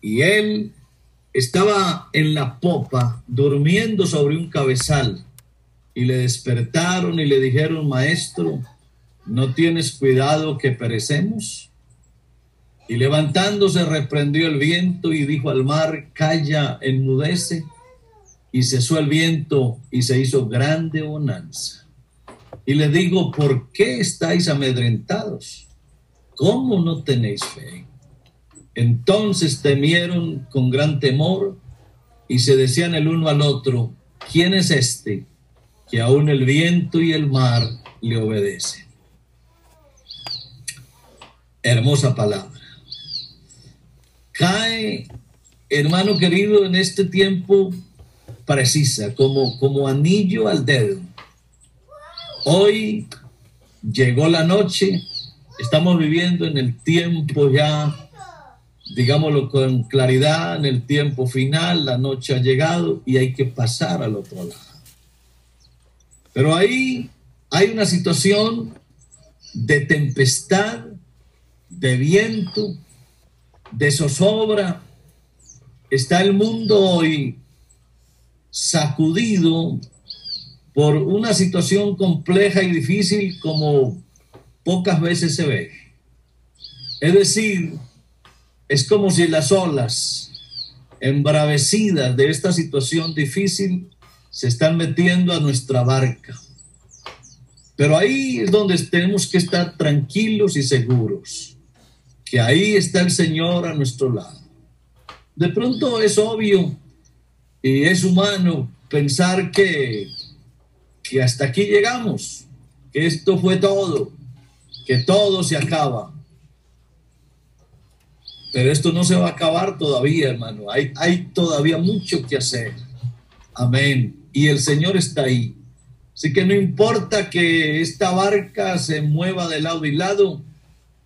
Y él estaba en la popa durmiendo sobre un cabezal y le despertaron y le dijeron, maestro, ¿no tienes cuidado que perecemos? Y levantándose reprendió el viento y dijo al mar, calla, enmudece. Y cesó el viento y se hizo grande bonanza. Y le digo, ¿por qué estáis amedrentados? ¿Cómo no tenéis fe? Entonces temieron con gran temor y se decían el uno al otro, ¿quién es este que aún el viento y el mar le obedecen? Hermosa palabra. Cae, hermano querido, en este tiempo precisa, como, como anillo al dedo. Hoy llegó la noche, estamos viviendo en el tiempo ya digámoslo con claridad, en el tiempo final, la noche ha llegado y hay que pasar al otro lado. Pero ahí hay una situación de tempestad, de viento, de zozobra. Está el mundo hoy sacudido por una situación compleja y difícil como pocas veces se ve. Es decir, es como si las olas embravecidas de esta situación difícil se están metiendo a nuestra barca. Pero ahí es donde tenemos que estar tranquilos y seguros, que ahí está el Señor a nuestro lado. De pronto es obvio y es humano pensar que, que hasta aquí llegamos, que esto fue todo, que todo se acaba. Esto no se va a acabar todavía, hermano. Hay, hay todavía mucho que hacer. Amén. Y el Señor está ahí. Así que no importa que esta barca se mueva de lado y lado,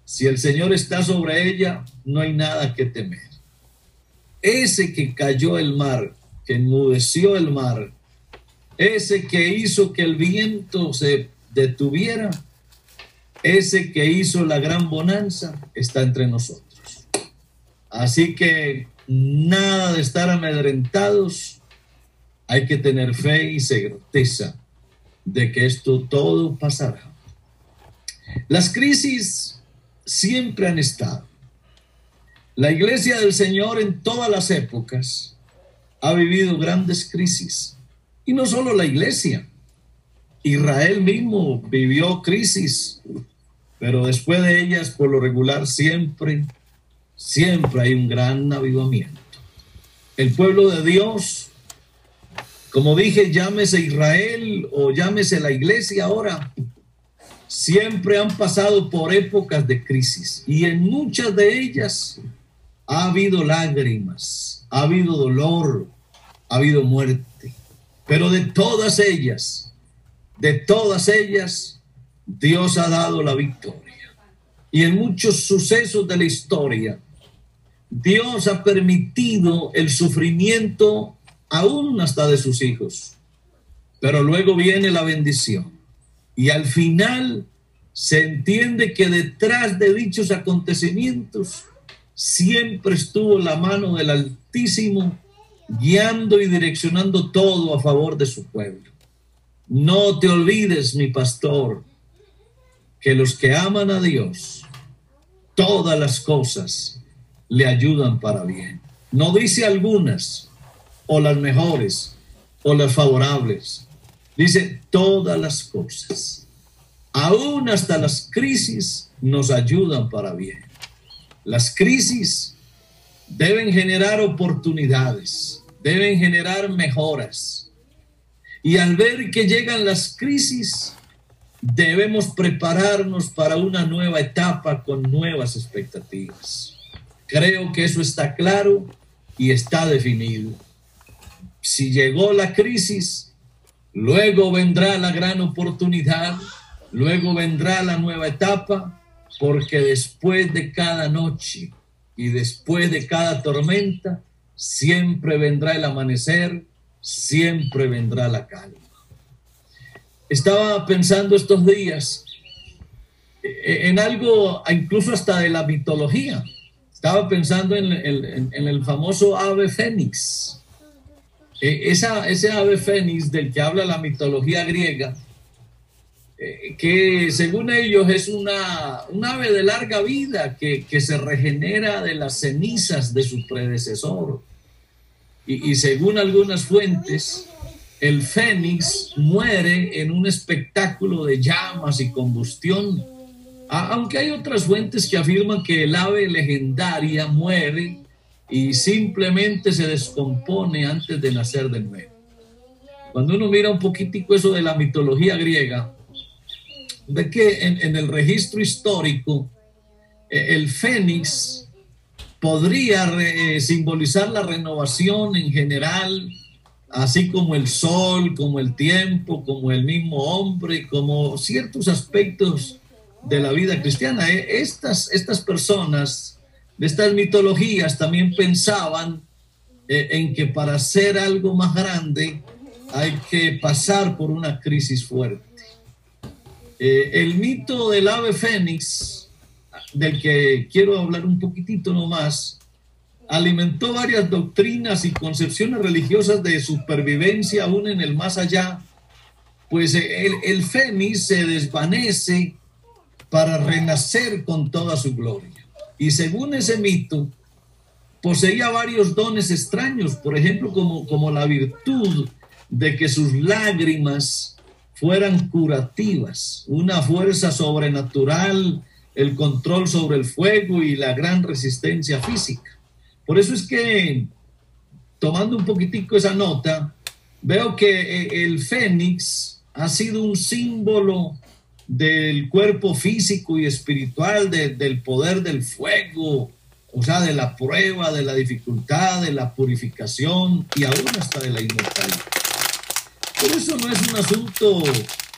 si el Señor está sobre ella, no hay nada que temer. Ese que cayó el mar, que enmudeció el mar, ese que hizo que el viento se detuviera, ese que hizo la gran bonanza, está entre nosotros. Así que nada de estar amedrentados, hay que tener fe y certeza de que esto todo pasará. Las crisis siempre han estado. La iglesia del Señor en todas las épocas ha vivido grandes crisis. Y no solo la iglesia. Israel mismo vivió crisis, pero después de ellas, por lo regular, siempre siempre hay un gran avivamiento. El pueblo de Dios, como dije, llámese Israel o llámese la iglesia ahora, siempre han pasado por épocas de crisis y en muchas de ellas ha habido lágrimas, ha habido dolor, ha habido muerte. Pero de todas ellas, de todas ellas, Dios ha dado la victoria. Y en muchos sucesos de la historia, Dios ha permitido el sufrimiento aún hasta de sus hijos. Pero luego viene la bendición. Y al final se entiende que detrás de dichos acontecimientos siempre estuvo la mano del Altísimo guiando y direccionando todo a favor de su pueblo. No te olvides, mi pastor, que los que aman a Dios, todas las cosas le ayudan para bien. No dice algunas, o las mejores, o las favorables. Dice todas las cosas. Aún hasta las crisis nos ayudan para bien. Las crisis deben generar oportunidades, deben generar mejoras. Y al ver que llegan las crisis, debemos prepararnos para una nueva etapa con nuevas expectativas. Creo que eso está claro y está definido. Si llegó la crisis, luego vendrá la gran oportunidad, luego vendrá la nueva etapa, porque después de cada noche y después de cada tormenta, siempre vendrá el amanecer, siempre vendrá la calma. Estaba pensando estos días en algo incluso hasta de la mitología estaba pensando en, el famoso ave fénix. E, esa, ese ave fénix del que habla la mitología griega, eh, que según ellos es una, un ave de larga vida que, se regenera de las cenizas de su predecesor. Y, según algunas fuentes, el fénix muere en un espectáculo de llamas y combustión, aunque hay otras fuentes que afirman que el ave legendaria muere y simplemente se descompone antes de nacer de nuevo. Cuando uno mira un poquitico eso de la mitología griega, ve que en, el registro histórico eh, el fénix podría eh, simbolizar la renovación en general, así como el sol, como el tiempo, como el mismo hombre, como ciertos aspectos de la vida cristiana. Eh, estas, estas personas estas mitologías también pensaban en que para ser algo más grande hay que pasar por una crisis fuerte. Eh, el mito del ave fénix, del que quiero hablar un poquitito nomás, alimentó varias doctrinas y concepciones religiosas de supervivencia aún en el más allá, pues el, el fénix se desvanece para renacer con toda su gloria. Y según ese mito, poseía varios dones extraños, por ejemplo, como, como la virtud de que sus lágrimas fueran curativas, una fuerza sobrenatural, el control sobre el fuego y la gran resistencia física. Por eso es que, tomando un poquitico esa nota, veo que eh, el fénix ha sido un símbolo del cuerpo físico y espiritual, del poder del fuego, o sea, de la prueba, de la dificultad, de la purificación y aún hasta de la inmortalidad. Pero eso no es un asunto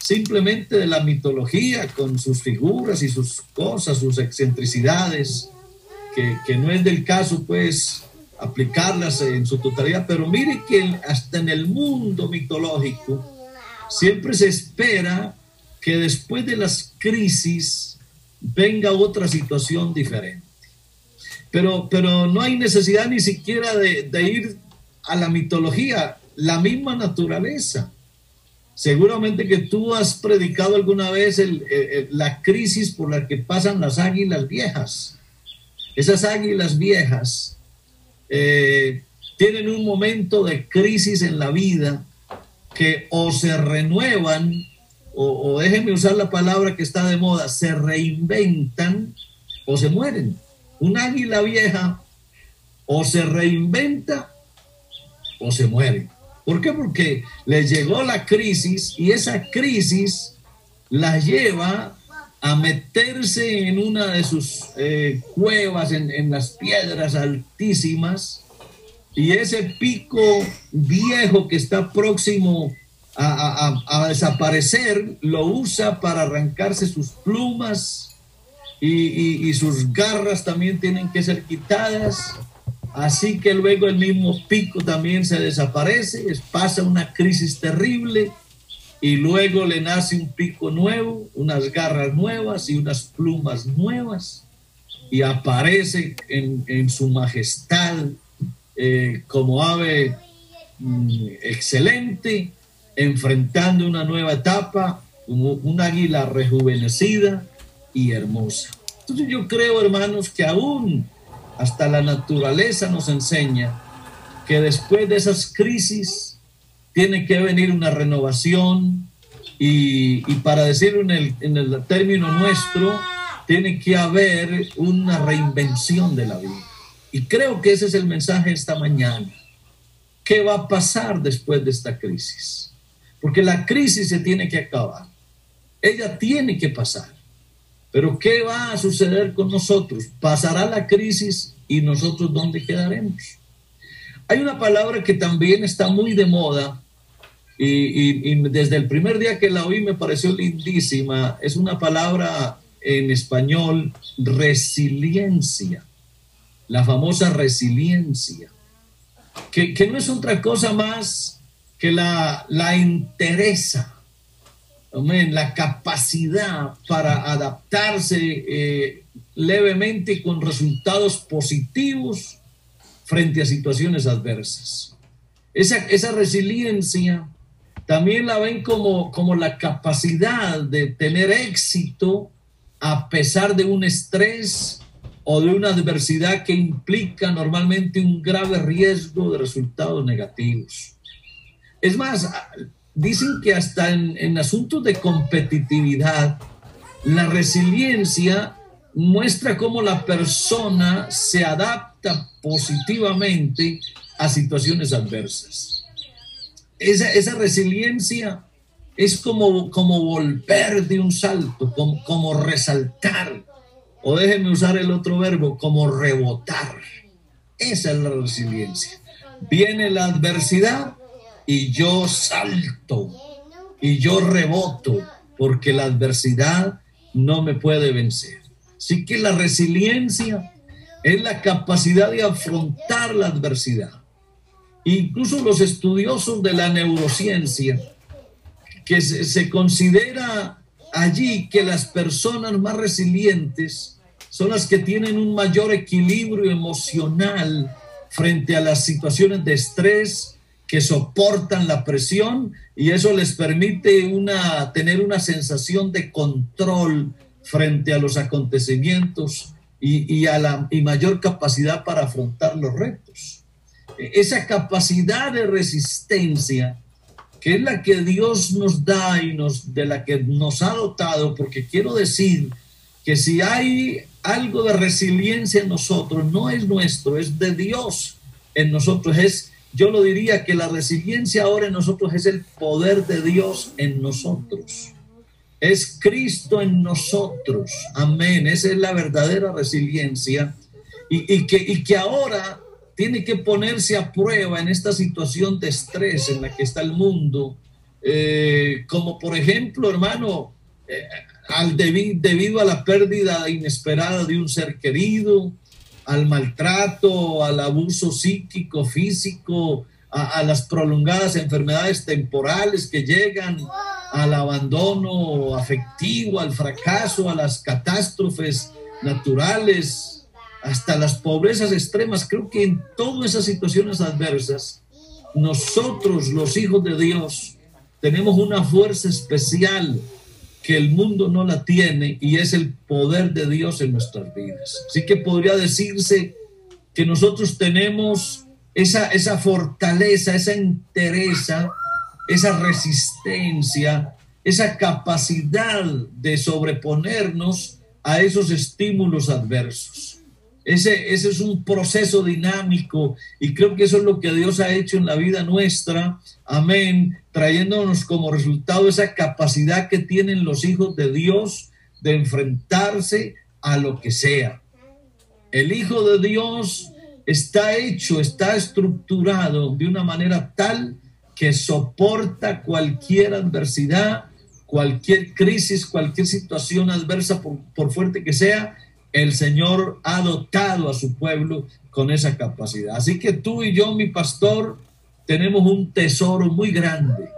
simplemente de la mitología con sus figuras y sus cosas, sus excentricidades, que, no es del caso pues aplicarlas en su totalidad, pero mire que hasta en el mundo mitológico siempre se espera que después de las crisis venga otra situación diferente. Pero, pero no hay necesidad ni siquiera de, ir a la mitología, la misma naturaleza Seguramente que tú has predicado alguna vez la crisis por la que pasan las águilas viejas. Esas águilas viejas eh, tienen un momento de crisis en la vida que o se renuevan, o, déjenme usar la palabra que está de moda, se reinventan o se mueren. Un águila vieja o se reinventa o se muere. ¿Por qué? Porque le llegó la crisis y esa crisis la lleva a meterse en una de sus eh, cuevas, en, las piedras altísimas, y ese pico viejo que está próximo a, desaparecer, lo usa para arrancarse sus plumas y, y sus garras también tienen que ser quitadas. Así que luego el mismo pico también se desaparece, pasa una crisis terrible y luego le nace un pico nuevo, unas garras nuevas y unas plumas nuevas. Y aparece en, su majestad eh, como ave mm, excelente, enfrentando una nueva etapa, como un águila rejuvenecida y hermosa. Entonces yo creo, hermanos, que aún hasta la naturaleza nos enseña que después de esas crisis tiene que venir una renovación y, para decirlo en el, en el término nuestro, tiene que haber una reinvención de la vida. Y creo que ese es el mensaje esta mañana. ¿Qué va a pasar después de esta crisis? Porque la crisis se tiene que acabar. Ella tiene que pasar. Pero ¿qué va a suceder con nosotros? Pasará la crisis y nosotros dónde quedaremos. Hay una palabra que también está muy de moda y, desde el primer día que la oí me pareció lindísima. Es una palabra en español, resiliencia, la famosa resiliencia, que, no es otra cosa más que la, la interesa la capacidad para adaptarse eh, levemente y con resultados positivos frente a situaciones adversas. Esa, esa resiliencia también la ven como, como la capacidad de tener éxito a pesar de un estrés o de una adversidad que implica normalmente un grave riesgo de resultados negativos. Es más, dicen que hasta en, asuntos de competitividad, la resiliencia muestra cómo la persona se adapta positivamente a situaciones adversas. Esa, esa resiliencia es como, como volver de un salto, como, como resaltar, o déjenme usar el otro verbo, como rebotar. Esa es la resiliencia. Viene la adversidad y yo salto y yo reboto porque la adversidad no me puede vencer. Así que la resiliencia es la capacidad de afrontar la adversidad. Incluso los estudiosos de la neurociencia, que se, considera allí que las personas más resilientes son las que tienen un mayor equilibrio emocional frente a las situaciones de estrés, que soportan la presión y eso les permite una, tener una sensación de control frente a los acontecimientos y, a la y mayor capacidad para afrontar los retos. Esa capacidad de resistencia, que es la que Dios nos da y nos, de la que nos ha dotado, porque quiero decir que si hay algo de resiliencia en nosotros, no es nuestro, es de Dios en nosotros, es yo lo diría que la resiliencia ahora en nosotros es el poder de Dios en nosotros. Es Cristo en nosotros. Amén. Esa es la verdadera resiliencia. Y, que, ahora tiene que ponerse a prueba en esta situación de estrés en la que está el mundo. Eh, como por ejemplo, hermano, eh, al debido a la pérdida inesperada de un ser querido, al maltrato, al abuso psíquico, físico, a, las prolongadas enfermedades temporales que llegan, al abandono afectivo, al fracaso, a las catástrofes naturales, hasta las pobrezas extremas. Creo que en todas esas situaciones adversas, nosotros, los hijos de Dios, tenemos una fuerza especial que el mundo no la tiene y es el poder de Dios en nuestras vidas. Así que podría decirse que nosotros tenemos esa, esa fortaleza, esa entereza esa resistencia, esa capacidad de sobreponernos a esos estímulos adversos. Ese, ese, es un proceso dinámico y creo que eso es lo que Dios ha hecho en la vida nuestra, amén, trayéndonos como resultado esa capacidad que tienen los hijos de Dios de enfrentarse a lo que sea. El Hijo de Dios está hecho, está estructurado de una manera tal que soporta cualquier adversidad, cualquier crisis, cualquier situación adversa, por, fuerte que sea, el Señor ha dotado a su pueblo con esa capacidad. Así que tú y yo, mi pastor, tenemos un tesoro muy grande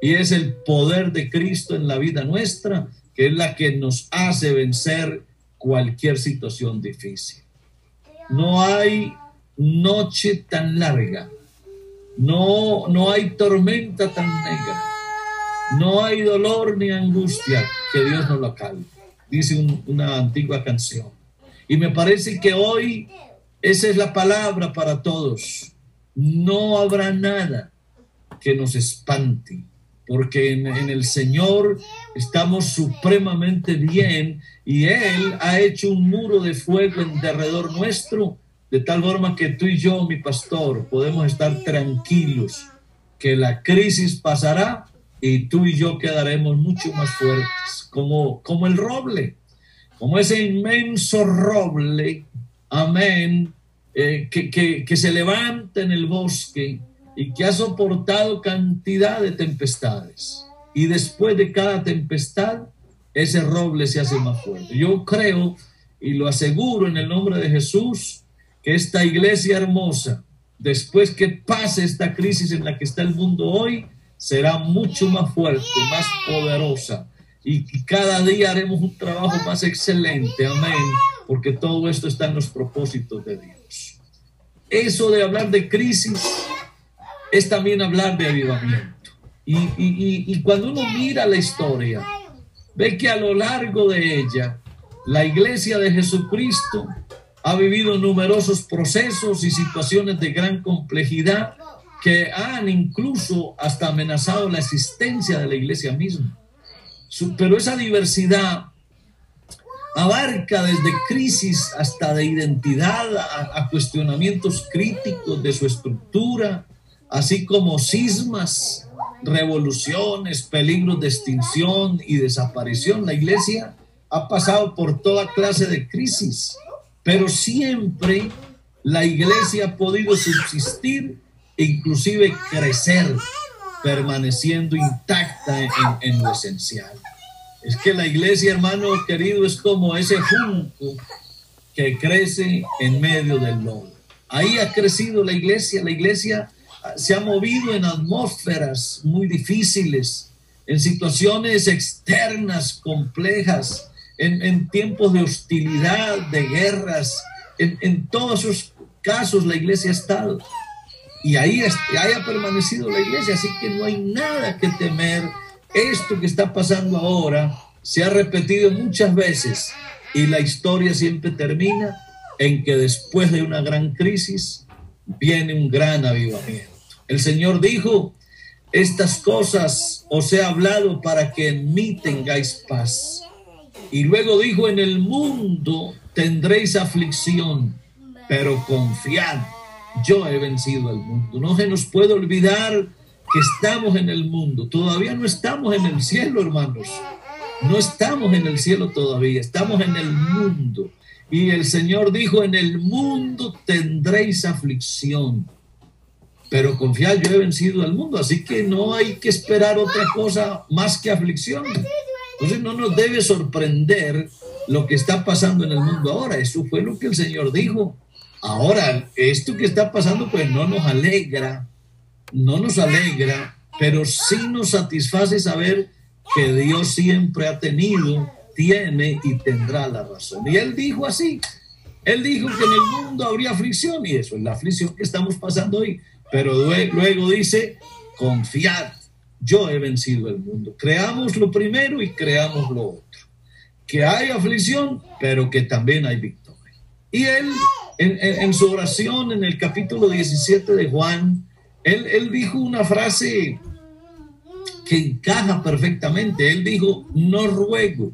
y es el poder de Cristo en la vida nuestra, que es la que nos hace vencer cualquier situación difícil. No hay noche tan larga no, no hay tormenta tan negra. No hay dolor ni angustia que Dios no lo calme. Dice una antigua canción. Y me parece que hoy esa es la palabra para todos. No habrá nada que nos espante, porque en, el Señor estamos supremamente bien y Él ha hecho un muro de fuego en derredor nuestro de tal forma que tú y yo, mi pastor, podemos estar tranquilos que la crisis pasará y tú y yo quedaremos mucho más fuertes, como, como el roble, como ese inmenso roble, amén, eh, que, que, que se levanta en el bosque y que ha soportado cantidad de tempestades. Y después de cada tempestad, ese roble se hace más fuerte. Yo creo y lo aseguro en el nombre de Jesús, que esta iglesia hermosa, después que pase esta crisis en la que está el mundo hoy, será mucho más fuerte, más poderosa. Y cada día haremos un trabajo más excelente, amén, porque todo esto está en los propósitos de Dios. Eso de hablar de crisis es también hablar de avivamiento. Y, y cuando uno mira la historia, ve que a lo largo de ella, la iglesia de Jesucristo ha vivido numerosos procesos y situaciones de gran complejidad que han incluso hasta amenazado la existencia de la iglesia misma. Pero esa diversidad abarca desde crisis hasta de identidad a, cuestionamientos críticos de su estructura, así como cismas, revoluciones, peligros de extinción y desaparición. La iglesia ha pasado por toda clase de crisis, pero siempre la iglesia ha podido subsistir inclusive crecer, permaneciendo intacta en, lo esencial. Es que la iglesia, hermano querido, es como ese junco que crece en medio del lodo. Ahí ha crecido la iglesia. La iglesia se ha movido en atmósferas muy difíciles, en situaciones externas complejas, en, tiempos de hostilidad, de guerras. En, en todos esos casos la iglesia ha estado. Y ahí, ahí ha permanecido la iglesia, así que no hay nada que temer. Esto que está pasando ahora se ha repetido muchas veces y la historia siempre termina en que después de una gran crisis viene un gran avivamiento. El Señor dijo, estas cosas os he hablado para que en mí tengáis paz. Y luego dijo, en el mundo tendréis aflicción, pero confiad, yo he vencido al mundo. No se nos puede olvidar que estamos en el mundo. Todavía no estamos en el cielo, hermanos. No estamos en el cielo todavía, estamos en el mundo. Y el Señor dijo, en el mundo tendréis aflicción. Pero confiad, yo he vencido al mundo, así que no hay que esperar otra cosa más que aflicción. Entonces no nos debe sorprender lo que está pasando en el mundo ahora. Eso fue lo que el Señor dijo. Ahora, esto que está pasando pues no nos alegra, no nos alegra, pero sí nos satisface saber que Dios siempre ha tenido, tiene y tendrá la razón. Y Él dijo así, Él dijo que en el mundo habría aflicción y eso es la aflicción que estamos pasando hoy, pero luego dice, confiad, yo he vencido el mundo. Creamos lo primero y creamos lo otro. Que hay aflicción, pero que también hay victoria. Y Él en, su oración en el capítulo 17 de Juan, él, dijo una frase que encaja perfectamente. Él dijo, no ruego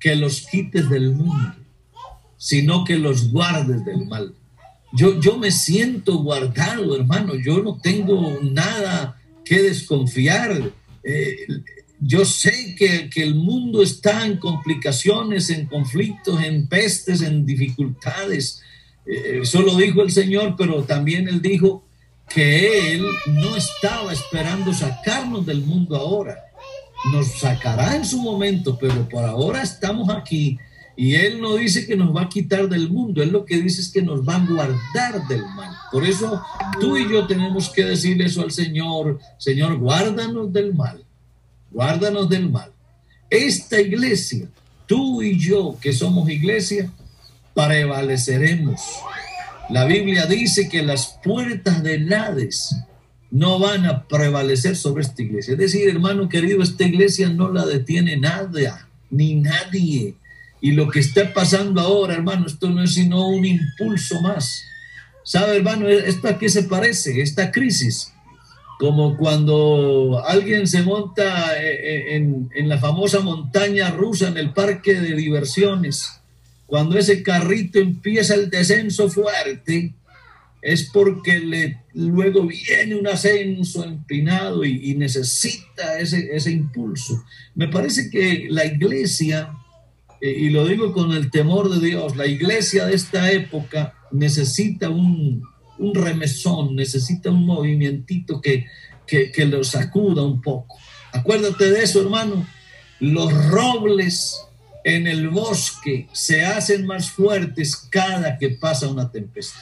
que los quites del mundo, sino que los guardes del mal. Yo, yo me siento guardado, hermano, yo no tengo nada que desconfiar. Eh, yo sé que, que, el mundo está en complicaciones, en conflictos, en pestes, en dificultades, eso lo dijo el Señor, pero también Él dijo que Él no estaba esperando sacarnos del mundo ahora. Nos sacará en su momento, pero por ahora estamos aquí. Y Él no dice que nos va a quitar del mundo, Él lo que dice es que nos va a guardar del mal. Por eso tú y yo tenemos que decirle eso al Señor, Señor, guárdanos del mal, guárdanos del mal. Esta iglesia, tú y yo que somos iglesia, prevaleceremos. La Biblia dice que las puertas del Hades no van a prevalecer sobre esta iglesia. Es decir, hermano querido, esta iglesia no la detiene nada, ni nadie. Y lo que está pasando ahora, hermano, esto no es sino un impulso más. ¿Sabe, hermano? ¿Esto a qué se parece? Esta crisis. Como cuando alguien se monta eh, eh, en la famosa montaña rusa en el parque de diversiones cuando ese carrito empieza el descenso fuerte, es porque le, luego viene un ascenso empinado y, necesita ese, ese, impulso. Me parece que la iglesia, eh, y lo digo con el temor de Dios, la iglesia de esta época necesita un, un remesón, necesita un movimientito que, que, que lo sacuda un poco. Acuérdate de eso, hermano. Los robles en el bosque se hacen más fuertes cada que pasa una tempestad.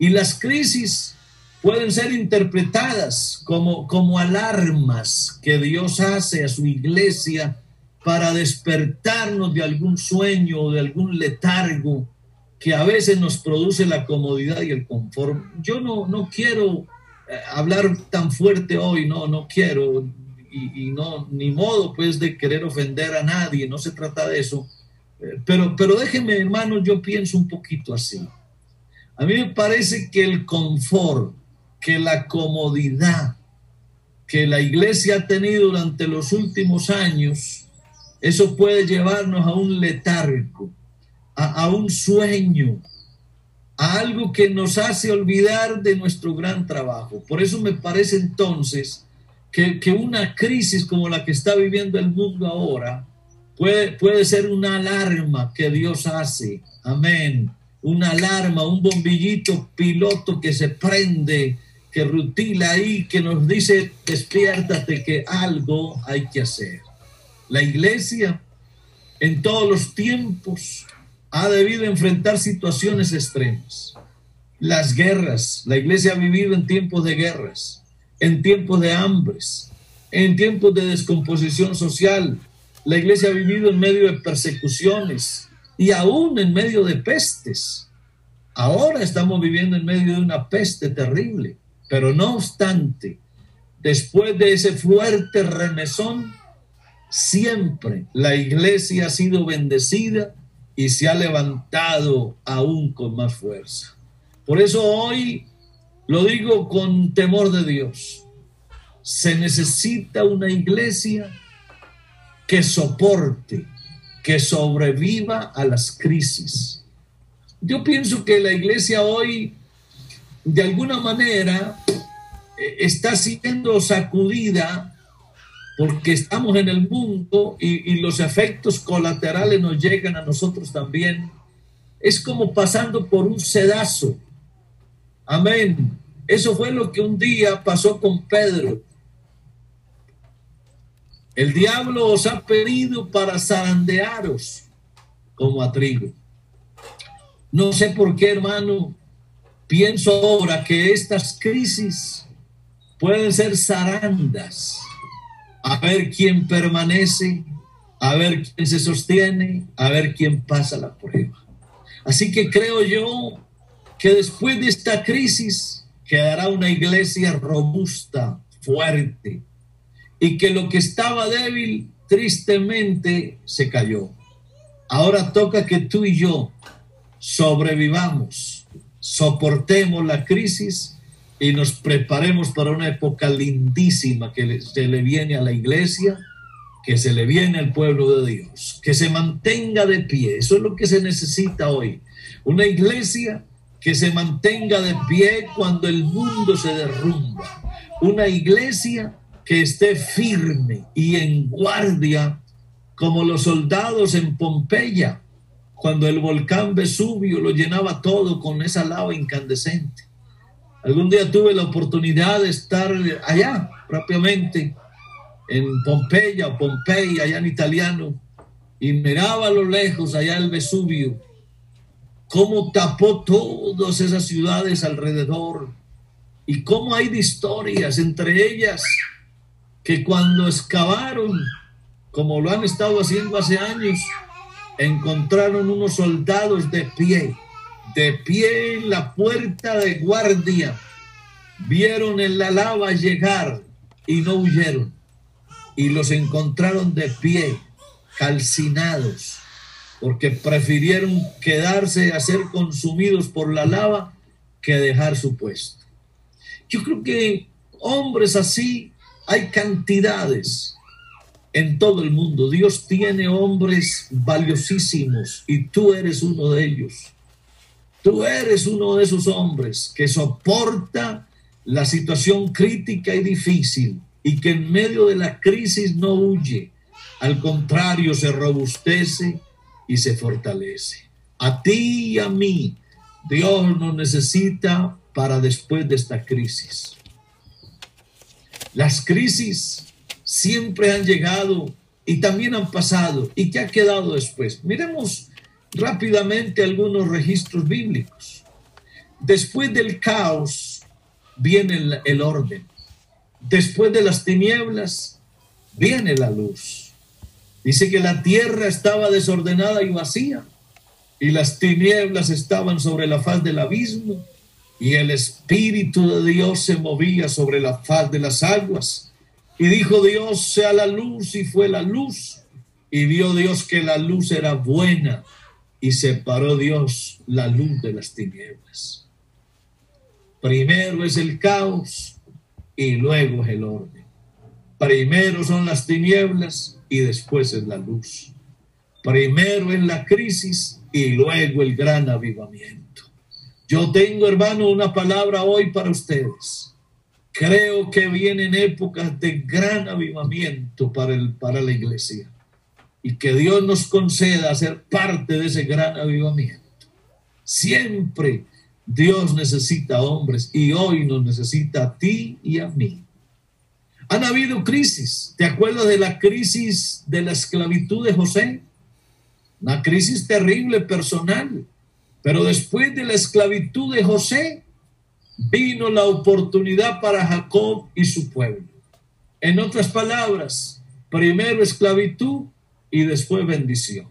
Y las crisis pueden ser interpretadas como, como alarmas que Dios hace a su iglesia para despertarnos de algún sueño o de algún letargo que a veces nos produce la comodidad y el confort. Yo no, no quiero eh, hablar tan fuerte hoy, no, no quiero, y, no, ni modo pues de querer ofender a nadie, no se trata de eso. Eh, pero, pero déjenme, hermanos, yo pienso un poquito así. A mí me parece que el confort, que la comodidad que la iglesia ha tenido durante los últimos años, eso puede llevarnos a un letargo, a, un sueño, a algo que nos hace olvidar de nuestro gran trabajo. Por eso me parece entonces que, una crisis como la que está viviendo el mundo ahora puede, puede ser una alarma que Dios hace. Amén. Una alarma, un bombillito piloto que se prende, que rutila ahí, que nos dice, despiértate que algo hay que hacer. La iglesia en todos los tiempos ha debido enfrentar situaciones extremas. Las guerras, la iglesia ha vivido en tiempos de guerras, en tiempos de hambres, en tiempos de descomposición social. La iglesia ha vivido en medio de persecuciones y aún en medio de pestes. Ahora estamos viviendo en medio de una peste terrible, pero no obstante, después de ese fuerte remesón, siempre la iglesia ha sido bendecida y se ha levantado aún con más fuerza. Por eso hoy lo digo con temor de Dios. Se necesita una iglesia que soporte, que sobreviva a las crisis. Yo pienso que la iglesia hoy, de alguna manera, eh, está siendo sacudida porque estamos en el mundo y, los efectos colaterales nos llegan a nosotros también. Es como pasando por un sedazo. Amén. Eso fue lo que un día pasó con Pedro. El diablo os ha pedido para zarandearos como a trigo. No sé por qué, hermano, pienso ahora que estas crisis pueden ser zarandas a ver quién permanece, a ver quién se sostiene, a ver quién pasa la prueba. Así que creo yo que después de esta crisis quedará una iglesia robusta, fuerte, y que lo que estaba débil tristemente se cayó. Ahora toca que tú y yo sobrevivamos, soportemos la crisis y nos preparemos para una época lindísima que se le viene a la iglesia, que se le viene al pueblo de Dios, que se mantenga de pie. Eso es lo que se necesita hoy. Una iglesia que se mantenga de pie cuando el mundo se derrumba. Una iglesia que esté firme y en guardia como los soldados en Pompeya, cuando el volcán Vesubio lo llenaba todo con esa lava incandescente Algún día tuve la oportunidad de estar allá, propiamente, en Pompeya Pompeya, allá en italiano, y miraba a lo lejos, allá el Vesubio, cómo tapó todas esas ciudades alrededor, y cómo hay historias, entre ellas, que cuando excavaron, como lo han estado haciendo hace años, encontraron unos soldados de pie de pie en la puerta de guardia, vieron en la lava llegar y no huyeron. Y los encontraron de pie, calcinados, porque prefirieron quedarse a ser consumidos por la lava que dejar su puesto. Yo creo que hombres así hay cantidades en todo el mundo. Dios tiene hombres valiosísimos y tú eres uno de ellos. Tú eres uno de esos hombres que soporta la situación crítica y difícil y que en medio de la crisis no huye, al contrario se robustece y se fortalece. A ti y a mí, Dios nos necesita para después de esta crisis. Las crisis siempre han llegado y también han pasado. ¿Y qué ha quedado después? Miremos rápidamente algunos registros bíblicos. Después del caos viene el, orden. Después de las tinieblas viene la luz. Dice que la tierra estaba desordenada y vacía, y las tinieblas estaban sobre la faz del abismo, y el Espíritu de Dios se movía sobre la faz de las aguas. Y dijo Dios, sea la luz, y fue la luz. Y vio Dios que la luz era buena, y separó Dios la luz de las tinieblas. Primero es el caos y luego es el orden. Primero son las tinieblas y después es la luz. Primero es la crisis y luego el gran avivamiento. Yo tengo, hermano, una palabra hoy para ustedes. Creo que vienen épocas de gran avivamiento para, el, para la iglesia y que Dios nos conceda ser parte de ese gran avivamiento. Siempre Dios necesita hombres y hoy nos necesita a ti y a mí. Han habido crisis. ¿Te acuerdas de la crisis de la esclavitud de José? Una crisis terrible personal. Pero después de la esclavitud de José, vino la oportunidad para Jacob y su pueblo. En otras palabras, primero esclavitud y después bendición.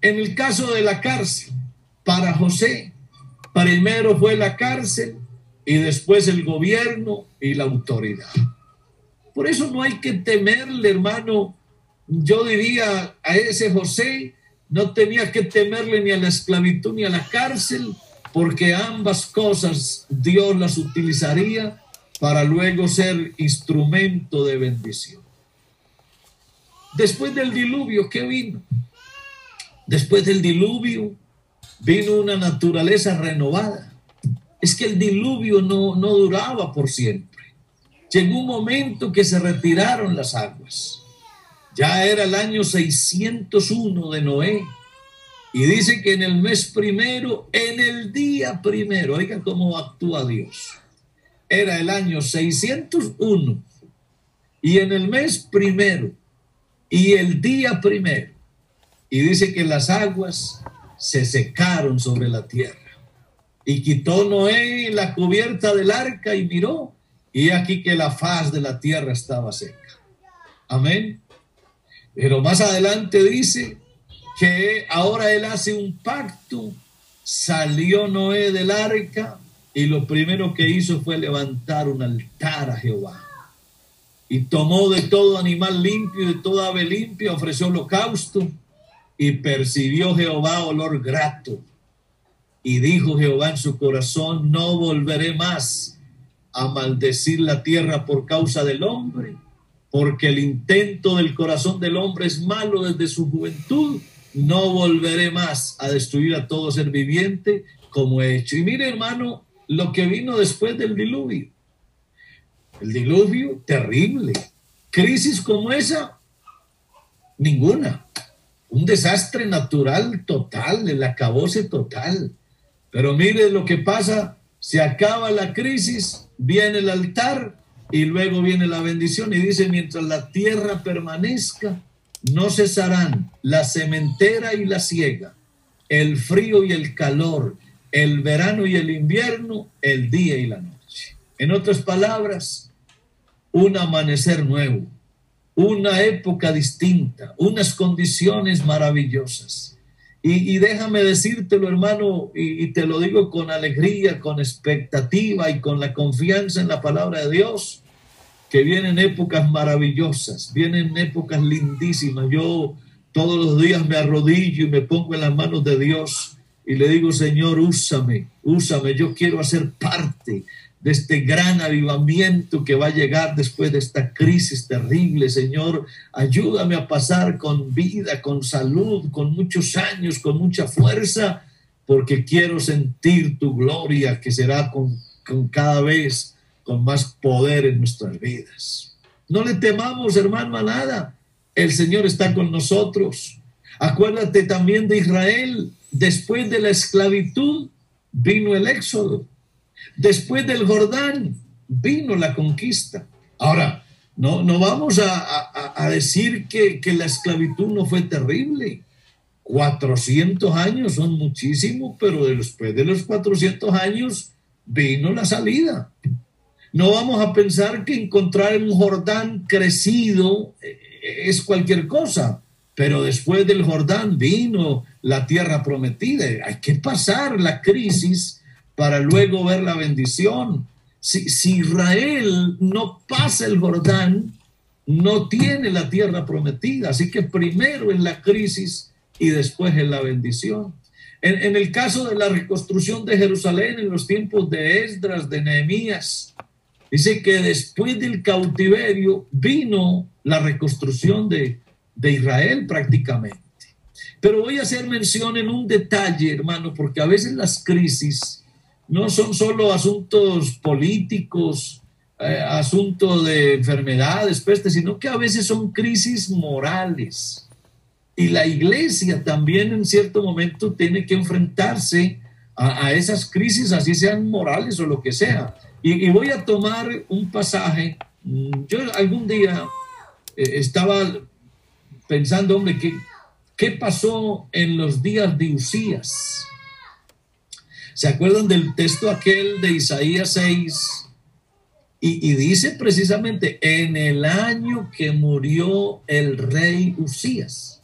En el caso de la cárcel, para José, primero fue la cárcel y después el gobierno y la autoridad. Por eso no hay que temerle, hermano. Yo diría a ese José, no tenía que temerle ni a la esclavitud ni a la cárcel, porque ambas cosas Dios las utilizaría para luego ser instrumento de bendición. Después del diluvio, ¿qué vino? Después del diluvio vino una naturaleza renovada. Es que el diluvio no, no duraba por siempre. Llegó un momento que se retiraron las aguas. Ya era el año 601 de Noé. Y dice que en el mes primero, en el día primero, oiga cómo actúa Dios. Era el año 601. Y en el mes primero, y el día primero, y dice que las aguas se secaron sobre la tierra. Y quitó Noé la cubierta del arca y miró, y aquí que la faz de la tierra estaba seca. Amén. Pero más adelante dice que ahora él hace un pacto, salió Noé del arca y lo primero que hizo fue levantar un altar a Jehová. Y tomó de todo animal limpio y de toda ave limpia, ofreció holocausto y percibió Jehová olor grato. Y dijo Jehová en su corazón, no volveré más a maldecir la tierra por causa del hombre, porque el intento del corazón del hombre es malo desde su juventud. No volveré más a destruir a todo ser viviente como he hecho. Y mire, hermano, lo que vino después del diluvio. El diluvio terrible. Crisis como esa, ninguna un desastre natural total, el acabose total. Pero mire lo que pasa, se acaba la crisis, viene el altar y luego viene la bendición y dice, mientras la tierra permanezca, no cesarán la cementera y la siega, el frío y el calor, el verano y el invierno, el día y la noche. En otras palabras, un amanecer nuevo, una época distinta, unas condiciones maravillosas. Y, déjame decírtelo, hermano, y, y, te lo digo con alegría, con expectativa y con la confianza en la palabra de Dios, que vienen épocas maravillosas, vienen épocas lindísimas. Yo todos los días me arrodillo y me pongo en las manos de Dios y le digo, Señor, úsame, úsame, yo quiero hacer parte de este gran avivamiento que va a llegar después de esta crisis terrible. Señor, ayúdame a pasar con vida, con salud, con muchos años, con mucha fuerza, porque quiero sentir tu gloria que será con, con cada vez con más poder en nuestras vidas. No le temamos, hermano, a nada. El Señor está con nosotros. Acuérdate también de Israel. Después de la esclavitud vino el éxodo. Después del Jordán vino la conquista. Ahora, no, no vamos a, decir que, que, la esclavitud no fue terrible. 400 años son muchísimos, pero después de los 400 años vino la salida. No vamos a pensar que encontrar un Jordán crecido, eh, es cualquier cosa, pero después del Jordán vino la tierra prometida. Hay que pasar la crisis para luego ver la bendición. Si, si Israel no pasa el Jordán, no tiene la tierra prometida. Así que primero en la crisis y después en la bendición. En, el caso de la reconstrucción de Jerusalén en los tiempos de Esdras, de Nehemías, dice que después del cautiverio vino la reconstrucción de, de Israel prácticamente. Pero voy a hacer mención en un detalle, hermano, porque a veces las crisis no son solo asuntos políticos, eh, asuntos de enfermedades, peste, sino que a veces son crisis morales. Y la iglesia también en cierto momento tiene que enfrentarse a, esas crisis, así sean morales o lo que sea. Y, voy a tomar un pasaje. Mm, yo algún día eh, estaba pensando, hombre, ¿qué, ¿qué pasó en los días de Usías? ¿Se acuerdan del texto aquel de Isaías 6? Y, dice precisamente, en el año que murió el rey Usías.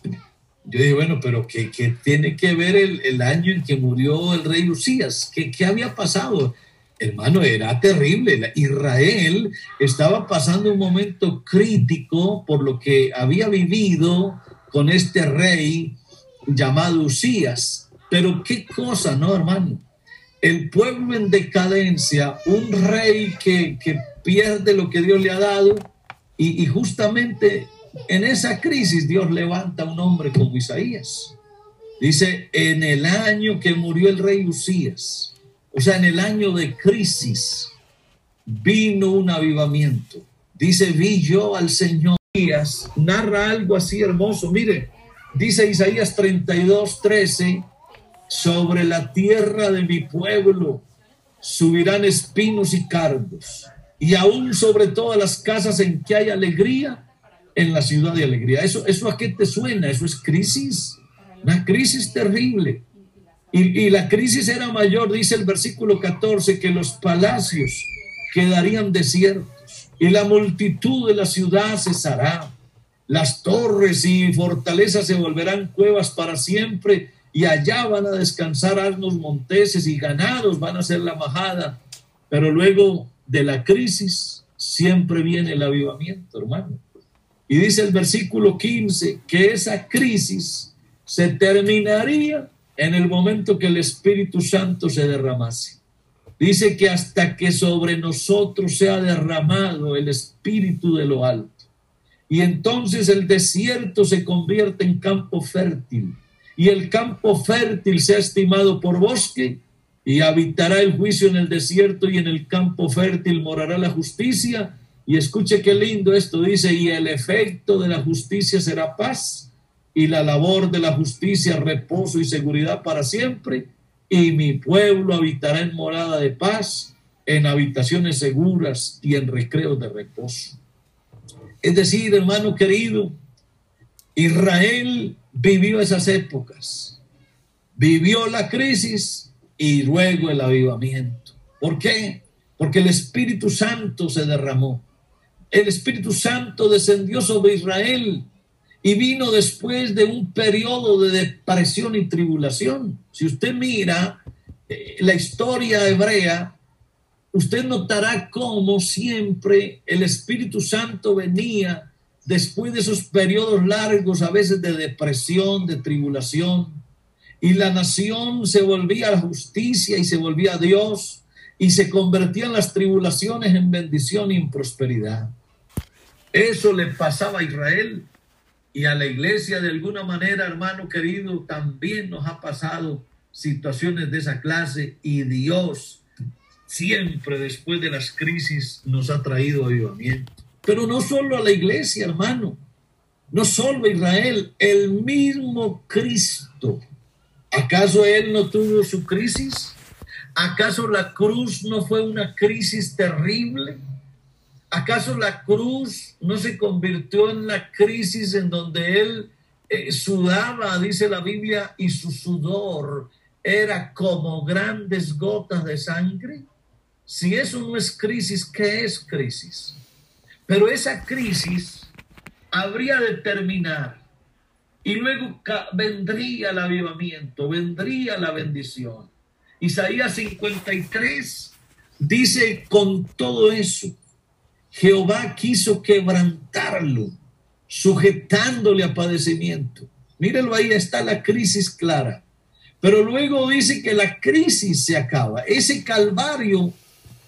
Yo dije, bueno, pero ¿qué, tiene que ver el, año en que murió el rey Usías? ¿Qué, ¿Qué había pasado? Hermano, era terrible. Israel estaba pasando un momento crítico por lo que había vivido con este rey llamado Usías. Pero qué cosa, ¿no, hermano? El pueblo en decadencia, un rey que, pierde lo que Dios le ha dado y, justamente en esa crisis Dios levanta un hombre como Isaías. Dice, en el año que murió el rey Usías, o sea, en el año de crisis, vino un avivamiento. Dice, vi yo al Señor. Narra algo así hermoso. Mire, dice Isaías 32, 13, sobre la tierra de mi pueblo subirán espinos y cardos, y aún sobre todas las casas en que hay alegría, en la ciudad de alegría. ¿Eso, eso a qué te suena? Eso es crisis, una crisis terrible. Y, y, la crisis era mayor, dice el versículo 14, que los palacios quedarían desiertos y la multitud de la ciudad cesará. Las torres y fortalezas se volverán cuevas para siempre y allá van a descansar asnos monteses y ganados van a ser la majada. Pero luego de la crisis siempre viene el avivamiento, hermano. Y dice el versículo 15 que esa crisis se terminaría en el momento que el Espíritu Santo se derramase. Dice que hasta que sobre nosotros sea derramado el Espíritu de lo alto. Y entonces el desierto se convierte en campo fértil. Y el campo fértil sea estimado por bosque. Y habitará el juicio en el desierto y en el campo fértil morará la justicia y escuche qué lindo esto dice, y el efecto de la justicia será paz, y la labor de la justicia reposo y seguridad para siempre, y mi pueblo habitará en morada de paz, en habitaciones seguras y en recreos de reposo. Es decir, hermano querido, Israel vivió esas épocas, vivió la crisis y luego el avivamiento. ¿Por qué? Porque el Espíritu Santo se derramó el Espíritu Santo descendió sobre Israel y vino después de un periodo de depresión y tribulación. Si usted mira eh, la historia hebrea, usted notará cómo siempre el Espíritu Santo venía después de esos periodos largos, a veces de depresión, de tribulación, y la nación se volvía a la justicia y se volvía a Dios, y se convertían las tribulaciones en bendición y en prosperidad. Eso le pasaba a Israel y a la iglesia de alguna manera, hermano querido, también nos ha pasado situaciones de esa clase y Dios siempre después de las crisis nos ha traído avivamiento. Pero no solo a la iglesia, hermano, no solo a Israel, el mismo Cristo. ¿Acaso él no tuvo su crisis? ¿Acaso la cruz no fue una crisis terrible? ¿Acaso la cruz no se convirtió en la crisis en donde él eh, sudaba, dice la Biblia, y su sudor era como grandes gotas de sangre? Si eso no es crisis, ¿qué es crisis? Pero esa crisis habría de terminar y luego vendría el avivamiento, vendría la bendición. Isaías 53 dice con todo eso, Jehová quiso quebrantarlo, sujetándole a padecimiento. Míralo ahí está la crisis clara. Pero luego dice que la crisis se acaba. Ese calvario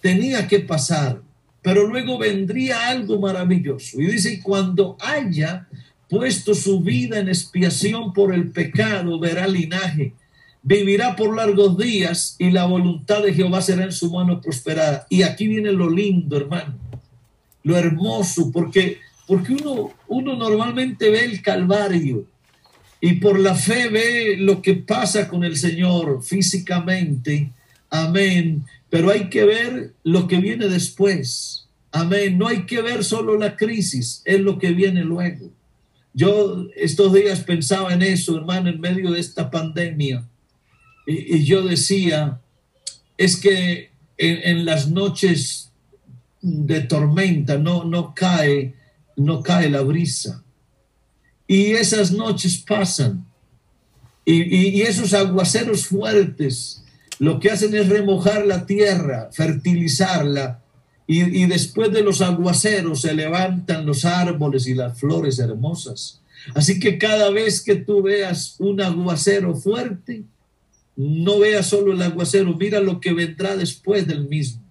tenía que pasar, pero luego vendría algo maravilloso. Y dice, cuando haya puesto su vida en expiación por el pecado, verá linaje, vivirá por largos días y la voluntad de Jehová será en su mano prosperada. Y aquí viene lo lindo, hermano, lo hermoso, porque, porque uno, uno normalmente ve el Calvario y por la fe ve lo que pasa con el Señor físicamente. Amén. Pero hay que ver lo que viene después. Amén. No hay que ver solo la crisis, es lo que viene luego. Yo estos días pensaba en eso, hermano, en medio de esta pandemia. Y, yo decía, es que en, las noches de tormenta no, no cae, no cae la brisa. Y esas noches pasan. Y, esos aguaceros fuertes lo que hacen es remojar la tierra, fertilizarla. Y, después de los aguaceros se levantan los árboles y las flores hermosas. Así que cada vez que tú veas un aguacero fuerte, no veas solo el aguacero, mira lo que vendrá después del mismo.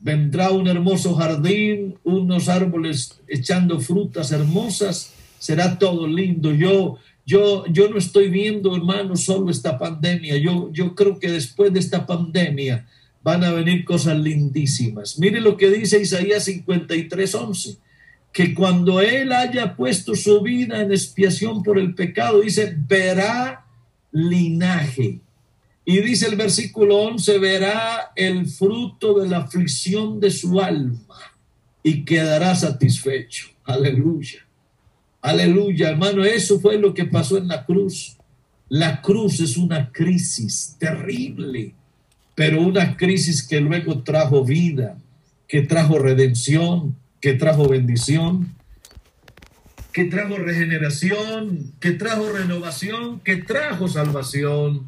Vendrá un hermoso jardín, unos árboles echando frutas hermosas será todo lindo. Yo, yo, yo no estoy viendo, hermano, solo esta pandemia. Yo, yo creo que después de esta pandemia van a venir cosas lindísimas. Mire lo que dice Isaías 53, 11 que cuando él haya puesto su vida en expiación por el pecado, dice, verá linaje. Y dice el versículo 11, verá el fruto de la aflicción de su alma y quedará satisfecho. Aleluya. Aleluya, hermano, eso fue lo que pasó en la cruz. La cruz es una crisis terrible, pero una crisis que luego trajo vida, que trajo redención, que trajo bendición, que trajo regeneración, que trajo renovación, que trajo salvación.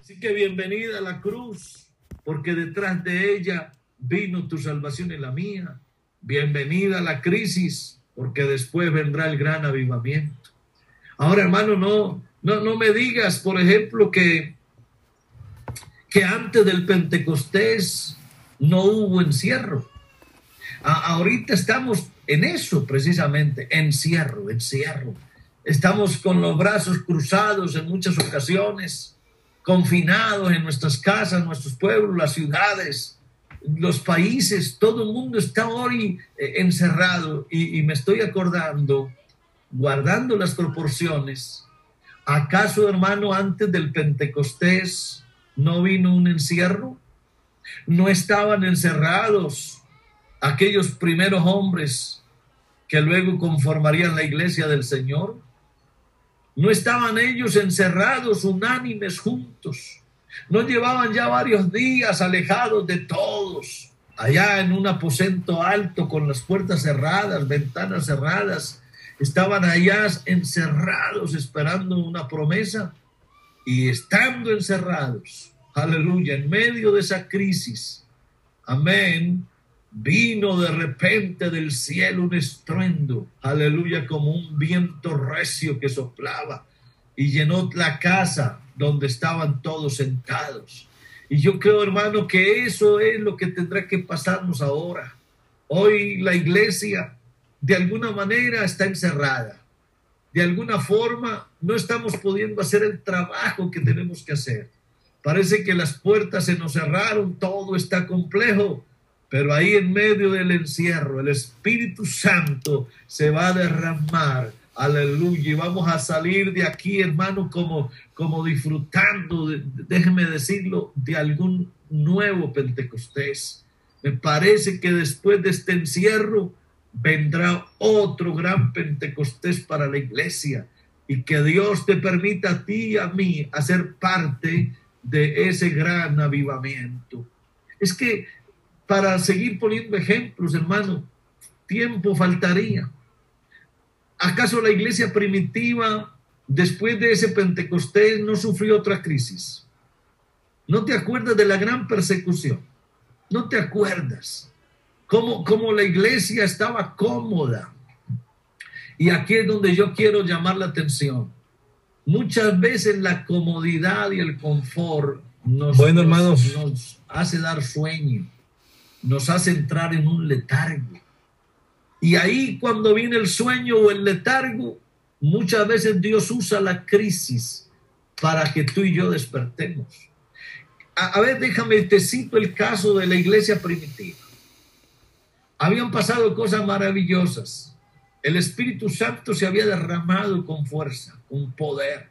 Así que bienvenida a la cruz, porque detrás de ella vino tu salvación y la mía. Bienvenida a la crisis, porque después vendrá el gran avivamiento. Ahora, hermano, no, no, no me digas, por ejemplo, que, que antes del Pentecostés no hubo encierro. ahorita estamos en eso precisamente, encierro, encierro. Estamos con los brazos cruzados en muchas ocasiones, confinados en nuestras casas, nuestros pueblos, las ciudades, los países, todo el mundo está hoy eh, encerrado y, me estoy acordando, guardando las proporciones, ¿acaso hermano antes del Pentecostés no vino un encierro? ¿No estaban encerrados aquellos primeros hombres que luego conformarían la iglesia del Señor? ¿No estaban ellos encerrados unánimes juntos? No llevaban ya varios días alejados de todos, allá en un aposento alto con las puertas cerradas, ventanas cerradas. Estaban allá encerrados esperando una promesa y estando encerrados, aleluya, en medio de esa crisis, amén, vino de repente del cielo un estruendo, aleluya, como un viento recio que soplaba y llenó la casa donde estaban todos sentados. Y yo creo, hermano, que eso es lo que tendrá que pasarnos ahora. Hoy la iglesia de alguna manera está encerrada. De alguna forma no estamos pudiendo hacer el trabajo que tenemos que hacer. Parece que las puertas se nos cerraron, todo está complejo, pero ahí en medio del encierro el Espíritu Santo se va a derramar Aleluya. Y vamos a salir de aquí, hermano, como, como disfrutando, déjeme decirlo, de algún nuevo Pentecostés. Me parece que después de este encierro vendrá otro gran Pentecostés para la iglesia y que Dios te permita a ti y a mí hacer parte de ese gran avivamiento. Es que para seguir poniendo ejemplos, hermano, tiempo faltaría. ¿Acaso la iglesia primitiva, después de ese Pentecostés, no sufrió otra crisis? ¿No te acuerdas de la gran persecución? ¿No te acuerdas? Cómo, cómo la iglesia estaba cómoda. Y aquí es donde yo quiero llamar la atención. Muchas veces la comodidad y el confort nos, bueno, hermanos. nos hace dar sueño, nos hace entrar en un letargo. Y ahí cuando viene el sueño o el letargo, muchas veces Dios usa la crisis para que tú y yo despertemos. A, ver, déjame, te cito el caso de la iglesia primitiva. Habían pasado cosas maravillosas. El Espíritu Santo se había derramado con fuerza, con poder.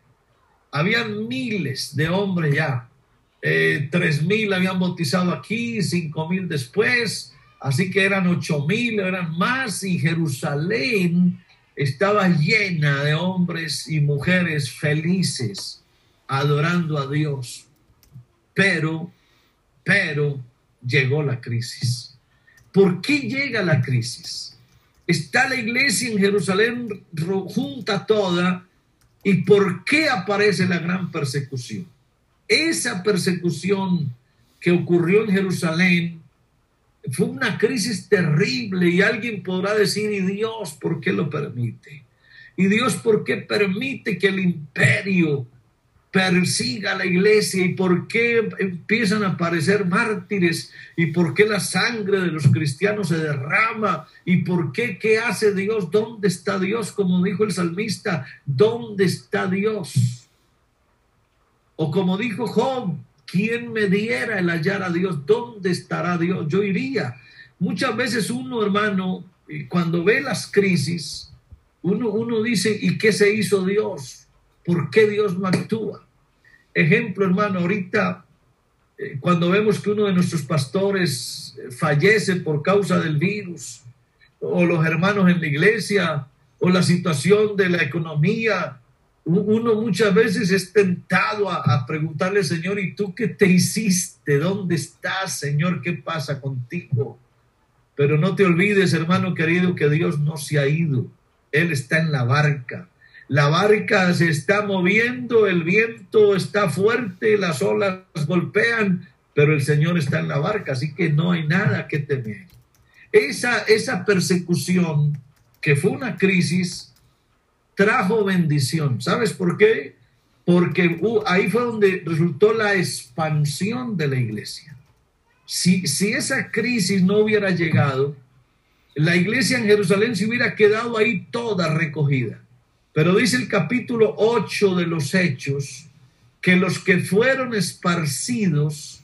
Habían miles de hombres ya. Eh, tres mil habían bautizado aquí, cinco mil después. Así que eran ocho mil, eran más. Y Jerusalén estaba llena de hombres y mujeres felices adorando a Dios. Pero, pero llegó la crisis. ¿Por qué llega la crisis? Está la iglesia en Jerusalén junta toda. ¿Y por qué aparece la gran persecución? Esa persecución que ocurrió en Jerusalén fue una crisis terrible y alguien podrá decir, ¿y Dios por qué lo permite? ¿Y Dios por qué permite que el imperio persiga a la iglesia y por qué empiezan a aparecer mártires y por qué la sangre de los cristianos se derrama y por qué qué hace Dios, dónde está Dios, como dijo el salmista, dónde está Dios. O como dijo Job, ¿quién me diera el hallar a Dios? ¿Dónde estará Dios? Yo iría. Muchas veces uno, hermano, cuando ve las crisis, uno, uno dice, ¿y qué se hizo Dios? ¿Por qué Dios no actúa? Ejemplo, hermano, ahorita eh, cuando vemos que uno de nuestros pastores eh, fallece por causa del virus, o los hermanos en la iglesia, o la situación de la economía, uno muchas veces es tentado a, a, preguntarle, Señor, ¿y tú qué te hiciste? ¿Dónde estás, Señor? ¿Qué pasa contigo? Pero no te olvides, hermano querido, que Dios no se ha ido. Él está en la barca. La barca se está moviendo, el viento está fuerte, las olas golpean, pero el Señor está en la barca, así que no hay nada que temer. Esa, esa persecución, que fue una crisis, trajo bendición. ¿Sabes por qué? Porque ahí fue donde resultó la expansión de la iglesia. Si, si esa crisis no hubiera llegado, la iglesia en Jerusalén se hubiera quedado ahí toda recogida. Pero dice el capítulo 8 de los Hechos que los que fueron esparcidos,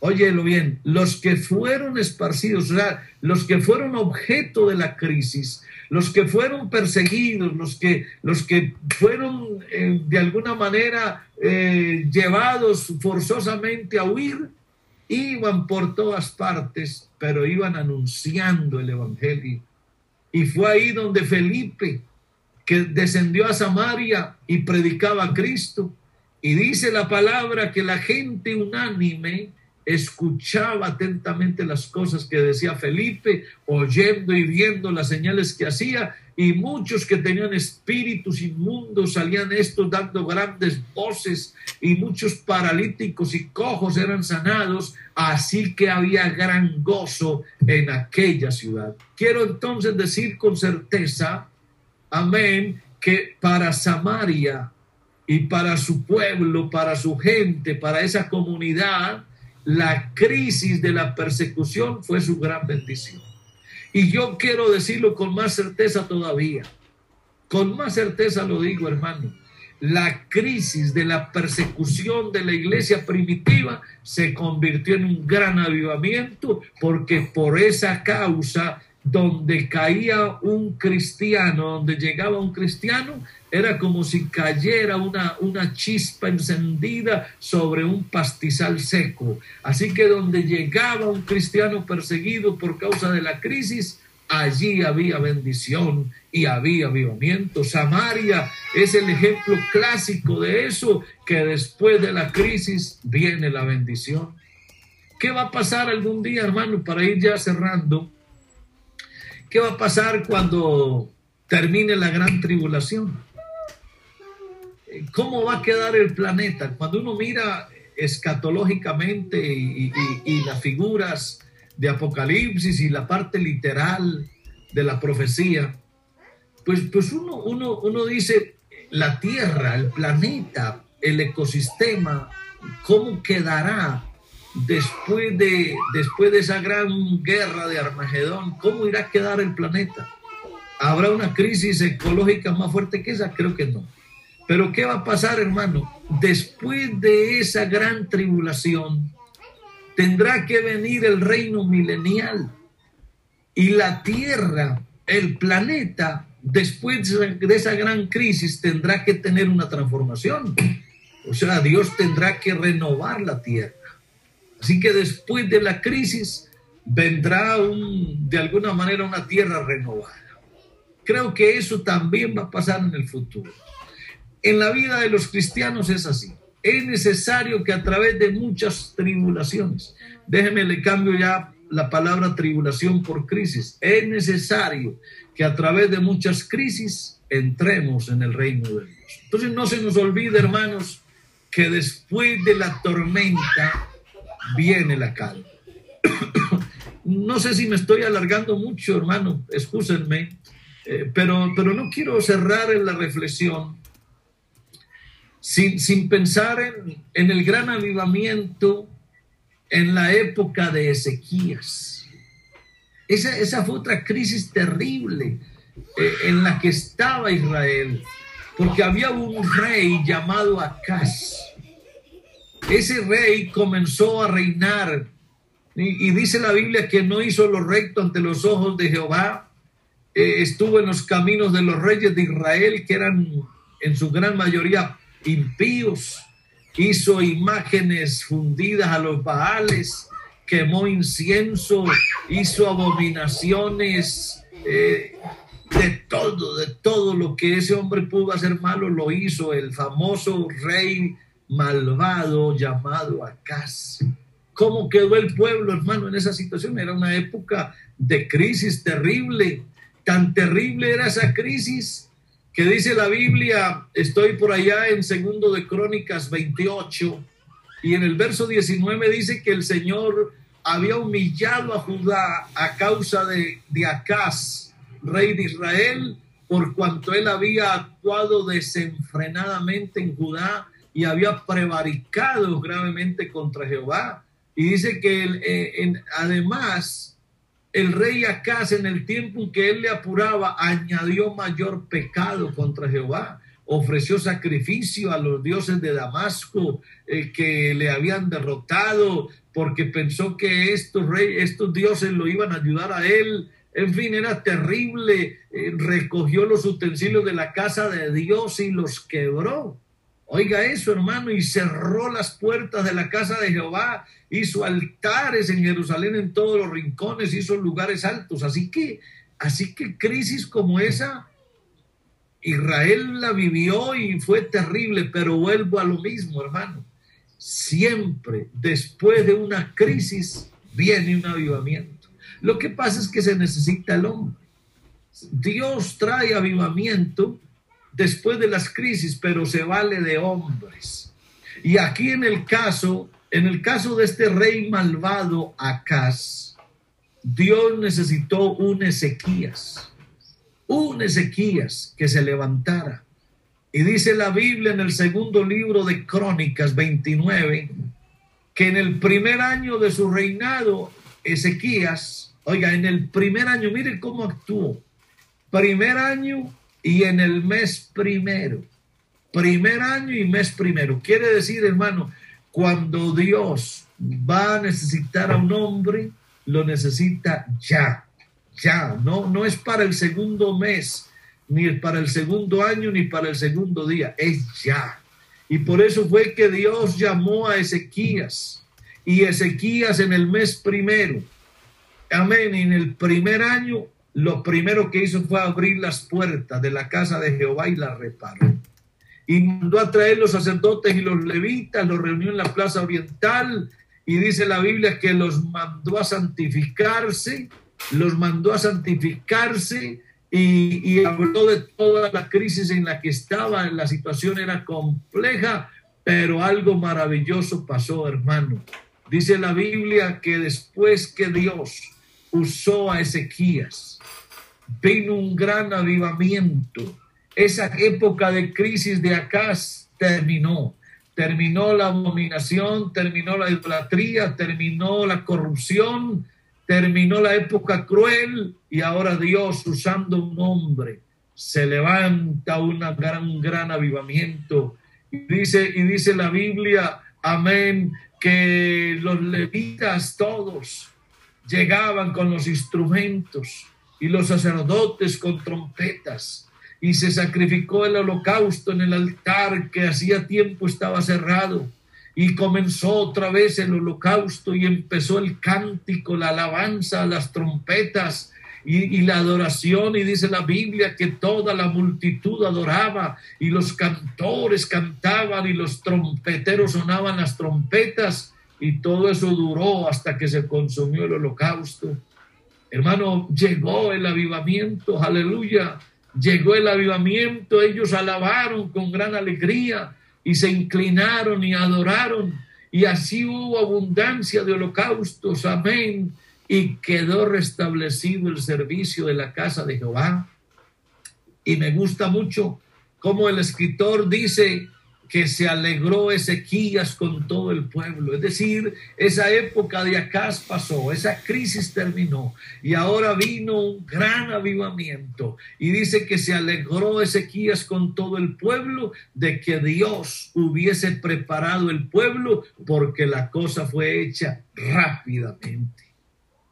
óyelo bien, los que fueron esparcidos, los que fueron objeto de la crisis, los que fueron perseguidos, los que, los que fueron eh, de alguna manera eh, llevados forzosamente a huir, iban por todas partes, pero iban anunciando el Evangelio. Y fue ahí donde Felipe que descendió a Samaria y predicaba a Cristo. Y dice la palabra que la gente unánime escuchaba atentamente las cosas que decía Felipe, oyendo y viendo las señales que hacía, y muchos que tenían espíritus inmundos salían estos dando grandes voces, y muchos paralíticos y cojos eran sanados, así que había gran gozo en aquella ciudad. Quiero entonces decir con certeza amén, que para Samaria y para su pueblo, para su gente, para esa comunidad, la crisis de la persecución fue su gran bendición. Y yo quiero decirlo con más certeza todavía. Con más certeza lo digo, hermano. La crisis de la persecución de la iglesia primitiva se convirtió en un gran avivamiento porque por esa causa donde caía un cristiano, donde llegaba un cristiano, era como si cayera una, una chispa encendida sobre un pastizal seco. Así que donde llegaba un cristiano perseguido por causa de la crisis, allí había bendición y había avivamiento. Samaria es el ejemplo clásico de eso, que después de la crisis viene la bendición. ¿Qué va a pasar algún día, hermano, para ir ya cerrando? ¿Qué va a pasar cuando termine la gran tribulación. ¿Cómo va a quedar el planeta? Cuando uno mira escatológicamente y, las figuras de Apocalipsis y la parte literal de la profecía, pues, pues uno, uno, uno dice, la Tierra, el planeta, el ecosistema, ¿cómo quedará después de, después de esa gran guerra de Armagedón? ¿Cómo irá a quedar el planeta? ¿Habrá una crisis ecológica más fuerte que esa? Creo que no. Pero ¿qué va a pasar, hermano? Después de esa gran tribulación, tendrá que venir el reino milenial y la tierra, el planeta, después de esa gran crisis, tendrá que tener una transformación. O sea, Dios tendrá que renovar la tierra. Así que después de la crisis vendrá de alguna manera una tierra renovada. Creo que eso también va a pasar en el futuro. En la vida de los cristianos es así. Es necesario que a través de muchas tribulaciones, déjeme le cambio ya la palabra tribulación por crisis, es necesario que a través de muchas crisis entremos en el reino de Dios. Entonces no se nos olvide, hermanos, que después de la tormenta viene la calma. no sé si me estoy alargando mucho, hermano, excúsenme, eh, pero, pero no quiero cerrar en la reflexión sin, pensar en, el gran avivamiento en la época de Ezequías. Esa, esa fue otra crisis terrible eh, en la que estaba Israel, porque había un rey llamado Acaz. Ese rey comenzó a reinar. Y, dice la Biblia que no hizo lo recto ante los ojos de Jehová, eh, estuvo en los caminos de los reyes de Israel, que eran en su gran mayoría impíos, hizo imágenes fundidas a los baales, quemó incienso, hizo abominaciones, eh, de todo, de todo lo que ese hombre pudo hacer malo, lo hizo. El famoso rey malvado llamado Acaz. ¿Cómo quedó el pueblo, hermano, en esa situación? Era una época de crisis terrible. Tan terrible era esa crisis que dice la Biblia, estoy por allá en segundo de Crónicas 28, y en el verso 19 dice que el Señor había humillado a Judá a causa de, de Acaz, rey de Israel, por cuanto él había actuado desenfrenadamente en Judá y había prevaricado gravemente contra Jehová. Y dice que eh, además el rey Acaz en el tiempo en que él le apuraba añadió mayor pecado contra Jehová. Ofreció sacrificio a los dioses de Damasco eh, que le habían derrotado porque pensó que estos, reyes, estos dioses lo iban a ayudar a él. En fin, era terrible. Eh, recogió los utensilios de la casa de Dios y los quebró. Oiga eso, hermano, y cerró las puertas de la casa de Jehová, hizo altares en Jerusalén en todos los rincones, hizo lugares altos. Así que, así que crisis como esa, Israel la vivió y fue terrible, pero vuelvo a lo mismo, hermano. Siempre después de una crisis viene un avivamiento. Lo que pasa es que se necesita el hombre. Dios trae avivamiento después de las crisis, pero se vale de hombres. Y aquí en el caso, en el caso de este rey malvado Acaz, Dios necesitó un Ezequías, un Ezequías que se levantara. Y dice la Biblia en el segundo libro de Crónicas 29, que en el primer año de su reinado, Ezequías, oiga, en el primer año, mire cómo actuó. Primer año y en el mes primero. Primer año y mes primero. Quiere decir, hermano, cuando Dios va a necesitar a un hombre, lo necesita ya, ya. No, no es para el segundo mes, ni para el segundo año, ni para el segundo día. Es ya. Y por eso fue que Dios llamó a Ezequías. Y Ezequías en el mes primero. Amén. En el primer año lo primero que hizo fue abrir las puertas de la casa de Jehová y la reparó. Y mandó a traer los sacerdotes y los levitas, los reunió en la plaza oriental y dice la Biblia que los mandó a santificarse, los mandó a santificarse y, habló de toda la crisis en la que estaba, la situación era compleja, pero algo maravilloso pasó, hermano. Dice la Biblia que después que Dios usó a Ezequías, vino un gran avivamiento. Esa época de crisis de Acaz terminó. Terminó la abominación, terminó la idolatría, terminó la corrupción, terminó la época cruel y ahora Dios usando un hombre se levanta una gran, un gran avivamiento. Y dice, y dice la Biblia, amén, que los levitas todos llegaban con los instrumentos y los sacerdotes con trompetas y se sacrificó el holocausto en el altar que hacía tiempo estaba cerrado y comenzó otra vez el holocausto y empezó el cántico, la alabanza, las trompetas y, la adoración. Y dice la Biblia que toda la multitud adoraba y los cantores cantaban y los trompeteros sonaban las trompetas y todo eso duró hasta que se consumió el holocausto. Hermano, llegó el avivamiento, aleluya. Llegó el avivamiento, ellos alabaron con gran alegría y se inclinaron y adoraron y así hubo abundancia de holocaustos, amén, y quedó restablecido el servicio de la casa de Jehová. Y me gusta mucho como el escritor dice, que se alegró Ezequías con todo el pueblo. Es decir, esa época de Acaz pasó, esa crisis terminó y ahora vino un gran avivamiento. Y dice que se alegró Ezequías con todo el pueblo de que Dios hubiese preparado el pueblo porque la cosa fue hecha rápidamente.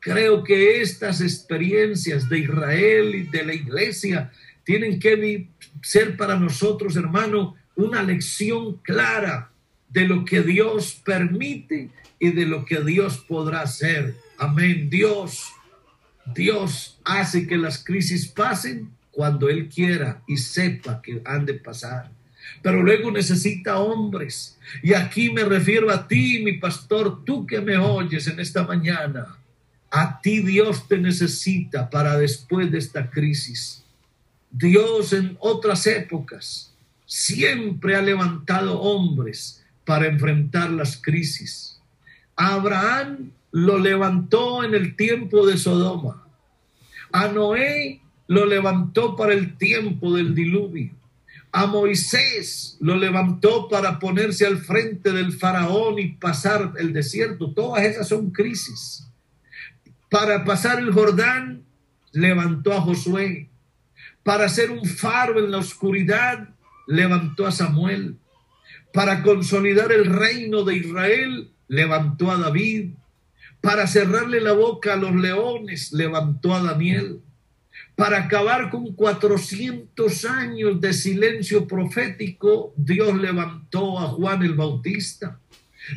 Creo que estas experiencias de Israel y de la iglesia tienen que ser para nosotros, hermano, una lección clara de lo que Dios permite y de lo que Dios podrá hacer. Amén. Dios, Dios hace que las crisis pasen cuando Él quiera y sepa que han de pasar. Pero luego necesita hombres. Y aquí me refiero a ti, mi pastor, tú que me oyes en esta mañana. A ti Dios te necesita para después de esta crisis. Dios en otras épocas siempre ha levantado hombres para enfrentar las crisis. Abraham lo levantó en el tiempo de Sodoma. A Noé lo levantó para el tiempo del diluvio. A Moisés lo levantó para ponerse al frente del faraón y pasar el desierto. Todas esas son crisis. Para pasar el Jordán, levantó a Josué. Para ser un faro en la oscuridad, levantó a Samuel. Para consolidar el reino de Israel, levantó a David. Para cerrarle la boca a los leones, levantó a Daniel. Para acabar con 400 años de silencio profético, Dios levantó a Juan el Bautista.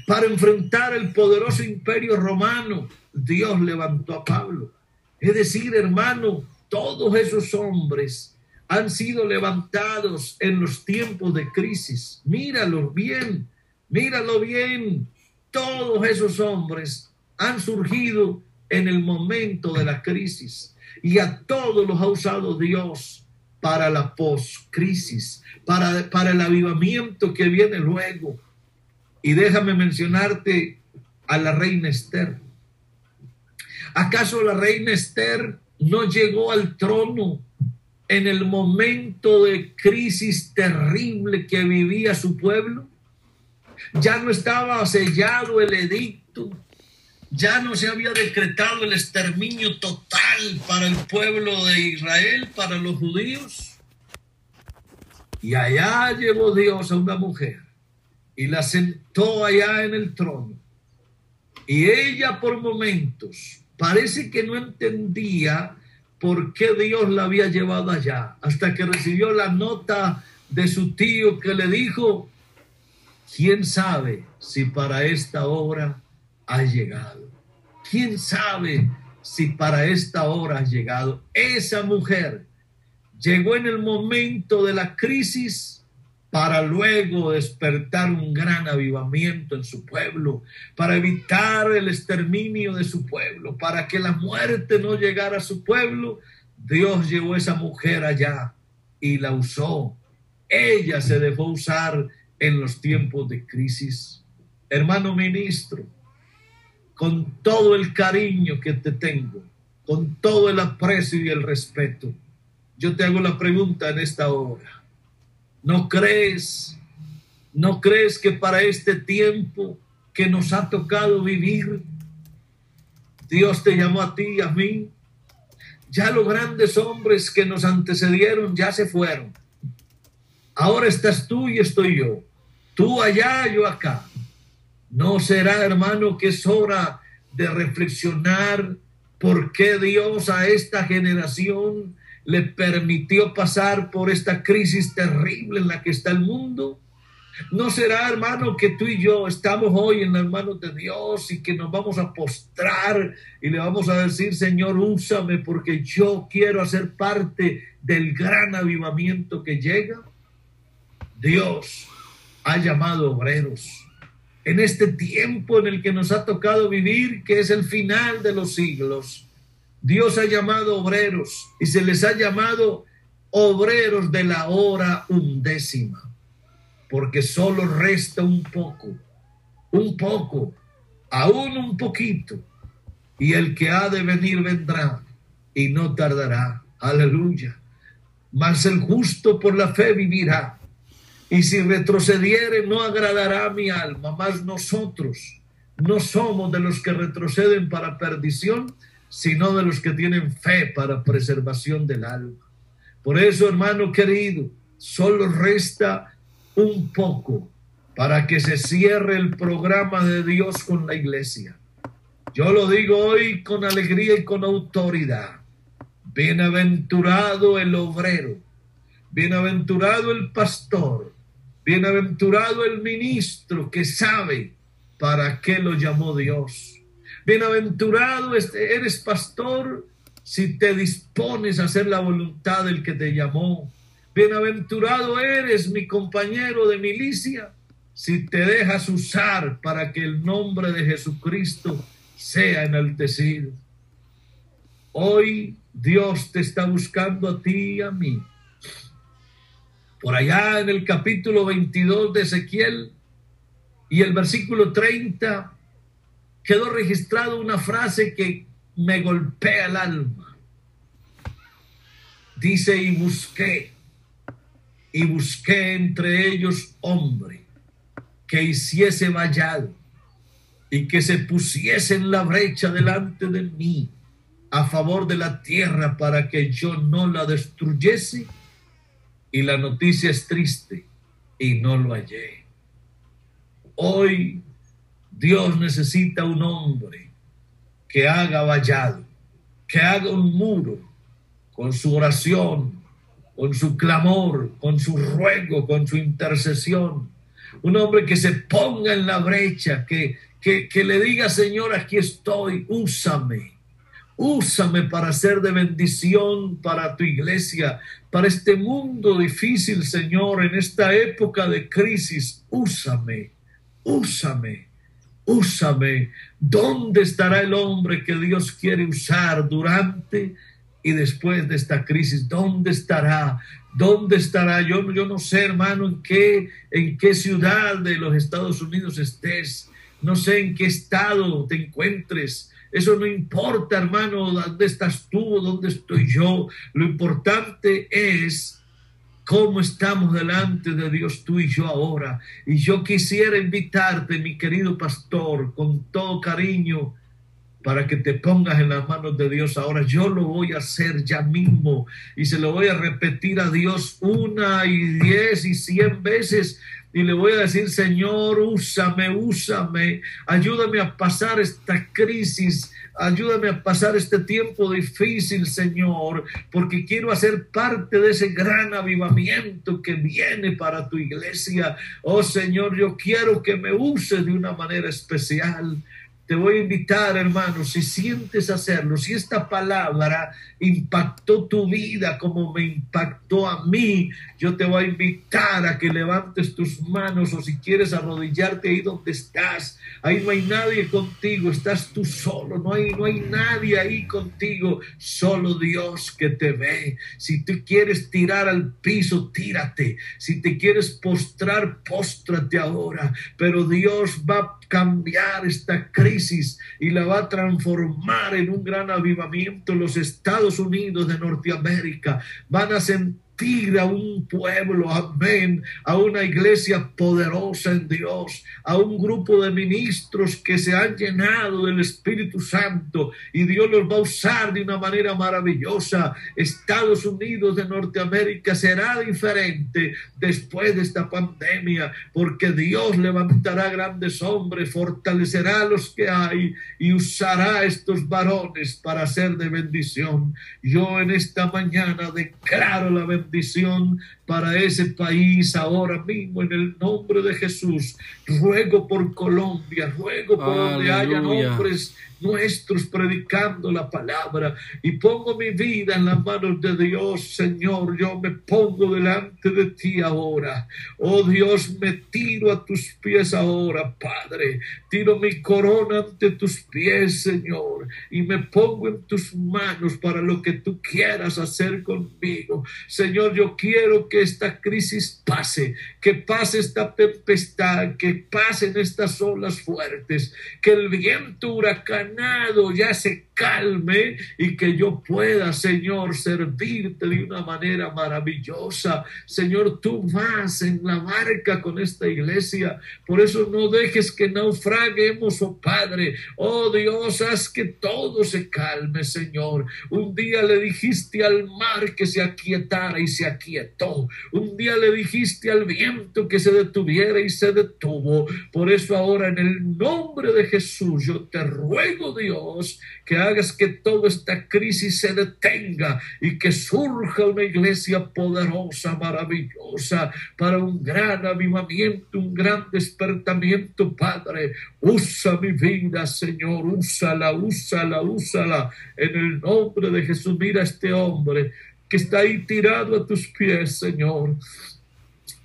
Para enfrentar el poderoso imperio romano, Dios levantó a Pablo. Es decir, hermano, todos esos hombres han sido levantados en los tiempos de crisis. Míralo bien, míralo bien. Todos esos hombres han surgido en el momento de la crisis y a todos los ha usado Dios para la post-crisis, para, para el avivamiento que viene luego. Y déjame mencionarte a la reina Esther. ¿Acaso la reina Esther no llegó al trono en el momento de crisis terrible que vivía su pueblo. Ya no estaba sellado el edicto, ya no se había decretado el exterminio total para el pueblo de Israel, para los judíos. Y allá llevó Dios a una mujer y la sentó allá en el trono. Y ella por momentos parece que no entendía por qué Dios la había llevado allá, hasta que recibió la nota de su tío que le dijo, ¿quién sabe si para esta obra ha llegado? ¿Quién sabe si para esta hora ha llegado? Esa mujer llegó en el momento de la crisis para luego despertar un gran avivamiento en su pueblo, para evitar el exterminio de su pueblo, para que la muerte no llegara a su pueblo. Dios llevó a esa mujer allá y la usó. Ella se dejó usar en los tiempos de crisis. Hermano ministro, con todo el cariño que te tengo, con todo el aprecio y el respeto, yo te hago la pregunta en esta hora. ¿No crees, no crees que para este tiempo que nos ha tocado vivir, Dios te llamó a ti y a mí? Ya los grandes hombres que nos antecedieron ya se fueron. Ahora estás tú y estoy yo. Tú allá, yo acá. ¿No será, hermano, que es hora de reflexionar por qué Dios a esta generación le permitió pasar por esta crisis terrible en la que está el mundo? ¿No será, hermano, que tú y yo estamos hoy en las manos de Dios y que nos vamos a postrar y le vamos a decir, Señor, úsame porque yo quiero hacer parte del gran avivamiento que llega? Dios ha llamado obreros en este tiempo en el que nos ha tocado vivir, que es el final de los siglos. Dios ha llamado obreros y se les ha llamado obreros de la hora undécima, porque solo resta un poco, un poco, aún un poquito, y el que ha de venir vendrá y no tardará. Aleluya. Mas el justo por la fe vivirá y si retrocediere no agradará a mi alma, mas nosotros no somos de los que retroceden para perdición, sino de los que tienen fe para preservación del alma. Por eso, hermano querido, solo resta un poco para que se cierre el programa de Dios con la iglesia. Yo lo digo hoy con alegría y con autoridad. Bienaventurado el obrero, bienaventurado el pastor, Bienaventurado el ministro que sabe para qué lo llamó Dios. Bienaventurado este, eres pastor si te dispones a hacer la voluntad del que te llamó. Bienaventurado eres mi compañero de milicia si te dejas usar para que el nombre de Jesucristo sea enaltecido. Hoy Dios te está buscando a ti y a mí por allá en el capítulo 22 de Ezequiel y el versículo 30 quedó registrado una frase que me golpea el alma. Dice, y busqué, y busqué entre ellos hombre que hiciese vallado y que se pusiese en la brecha delante de mí a favor de la tierra para que yo no la destruyese y la noticia es triste y no lo hallé. Hoy Dios necesita un hombre que haga vallado, que haga un muro con su oración, con su clamor, con su ruego, con su intercesión. Un hombre que se ponga en la brecha, que, que, que le diga, Señor, aquí estoy, úsame Úsame para ser de bendición para tu iglesia, para este mundo difícil, Señor, en esta época de crisis. Úsame, úsame, úsame. ¿Dónde estará el hombre que Dios quiere usar durante y después de esta crisis? ¿Dónde estará? ¿Dónde estará? Yo, yo no sé, hermano, en qué, en qué ciudad de los Estados Unidos estés. No sé en qué estado te encuentres eso no importa, hermano, dónde estás tú, dónde estoy yo. Lo importante es cómo estamos delante de Dios tú y yo ahora. Y yo quisiera invitarte, mi querido pastor, con todo cariño, para que te pongas en las manos de Dios ahora. Yo lo voy a hacer ya mismo y se lo voy a repetir a Dios una y diez y cien veces y le voy a decir, Señor, úsame, úsame, ayúdame a pasar esta crisis, ayúdame a pasar este tiempo difícil, Señor, porque quiero hacer parte de ese gran avivamiento que viene para tu iglesia. Oh Señor, yo quiero que me uses de una manera especial. Te voy a invitar, hermano, si sientes hacerlo, si esta palabra impactó tu vida como me impactó a mí, yo te voy a invitar a que levantes tus manos o si quieres arrodillarte ahí donde estás. Ahí no hay nadie contigo, estás tú solo, no hay, no hay nadie ahí contigo, solo Dios que te ve. Si tú quieres tirar al piso, tírate. Si te quieres postrar, póstrate ahora. Pero Dios va a cambiar esta crisis y la va a transformar en un gran avivamiento. Los Estados Unidos de Norteamérica van a sentir a un pueblo, amén, a una iglesia poderosa en Dios, a un grupo de ministros que se han llenado del Espíritu Santo y Dios los va a usar de una manera maravillosa. Estados Unidos de Norteamérica será diferente después de esta pandemia, porque Dios levantará grandes hombres, fortalecerá a los que hay y usará estos varones para ser de bendición. Yo en esta mañana declaro la bendición bendición para ese país ahora mismo en el nombre de Jesús. Ruego por Colombia, ruego por donde haya hombres nuestros predicando la palabra y pongo mi vida en las manos de Dios, Señor. Yo me pongo delante de ti ahora. Oh Dios, me tiro a tus pies ahora, Padre. Tiro mi corona ante tus pies, Señor, y me pongo en tus manos para lo que tú quieras hacer conmigo. Señor, yo quiero que esta crisis pase, que pase esta tempestad, que pasen estas olas fuertes, que el viento huracanado ya se calme y que yo pueda, Señor, servirte de una manera maravillosa. Señor, tú vas en la barca con esta iglesia, por eso no dejes que naufraguemos, oh Padre. Oh Dios, haz que todo se calme, Señor. Un día le dijiste al mar que se aquietara y se aquietó. Un día le dijiste al viento que se detuviera y se detuvo. Por eso ahora en el nombre de Jesús yo te ruego, Dios, que hagas que toda esta crisis se detenga y que surja una iglesia poderosa, maravillosa, para un gran avivamiento, un gran despertamiento, Padre. Usa mi vida, Señor, úsala, úsala, úsala. En el nombre de Jesús, mira este hombre que está ahí tirado a tus pies, Señor.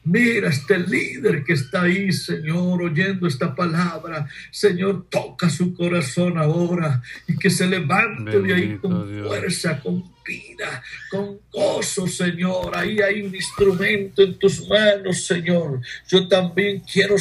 Mira este líder que está ahí, Señor, oyendo esta palabra. Señor, toca su corazón ahora y que se levante de ahí con fuerza, con vida, con gozo, Señor. Ahí hay un instrumento en tus manos, Señor. Yo también quiero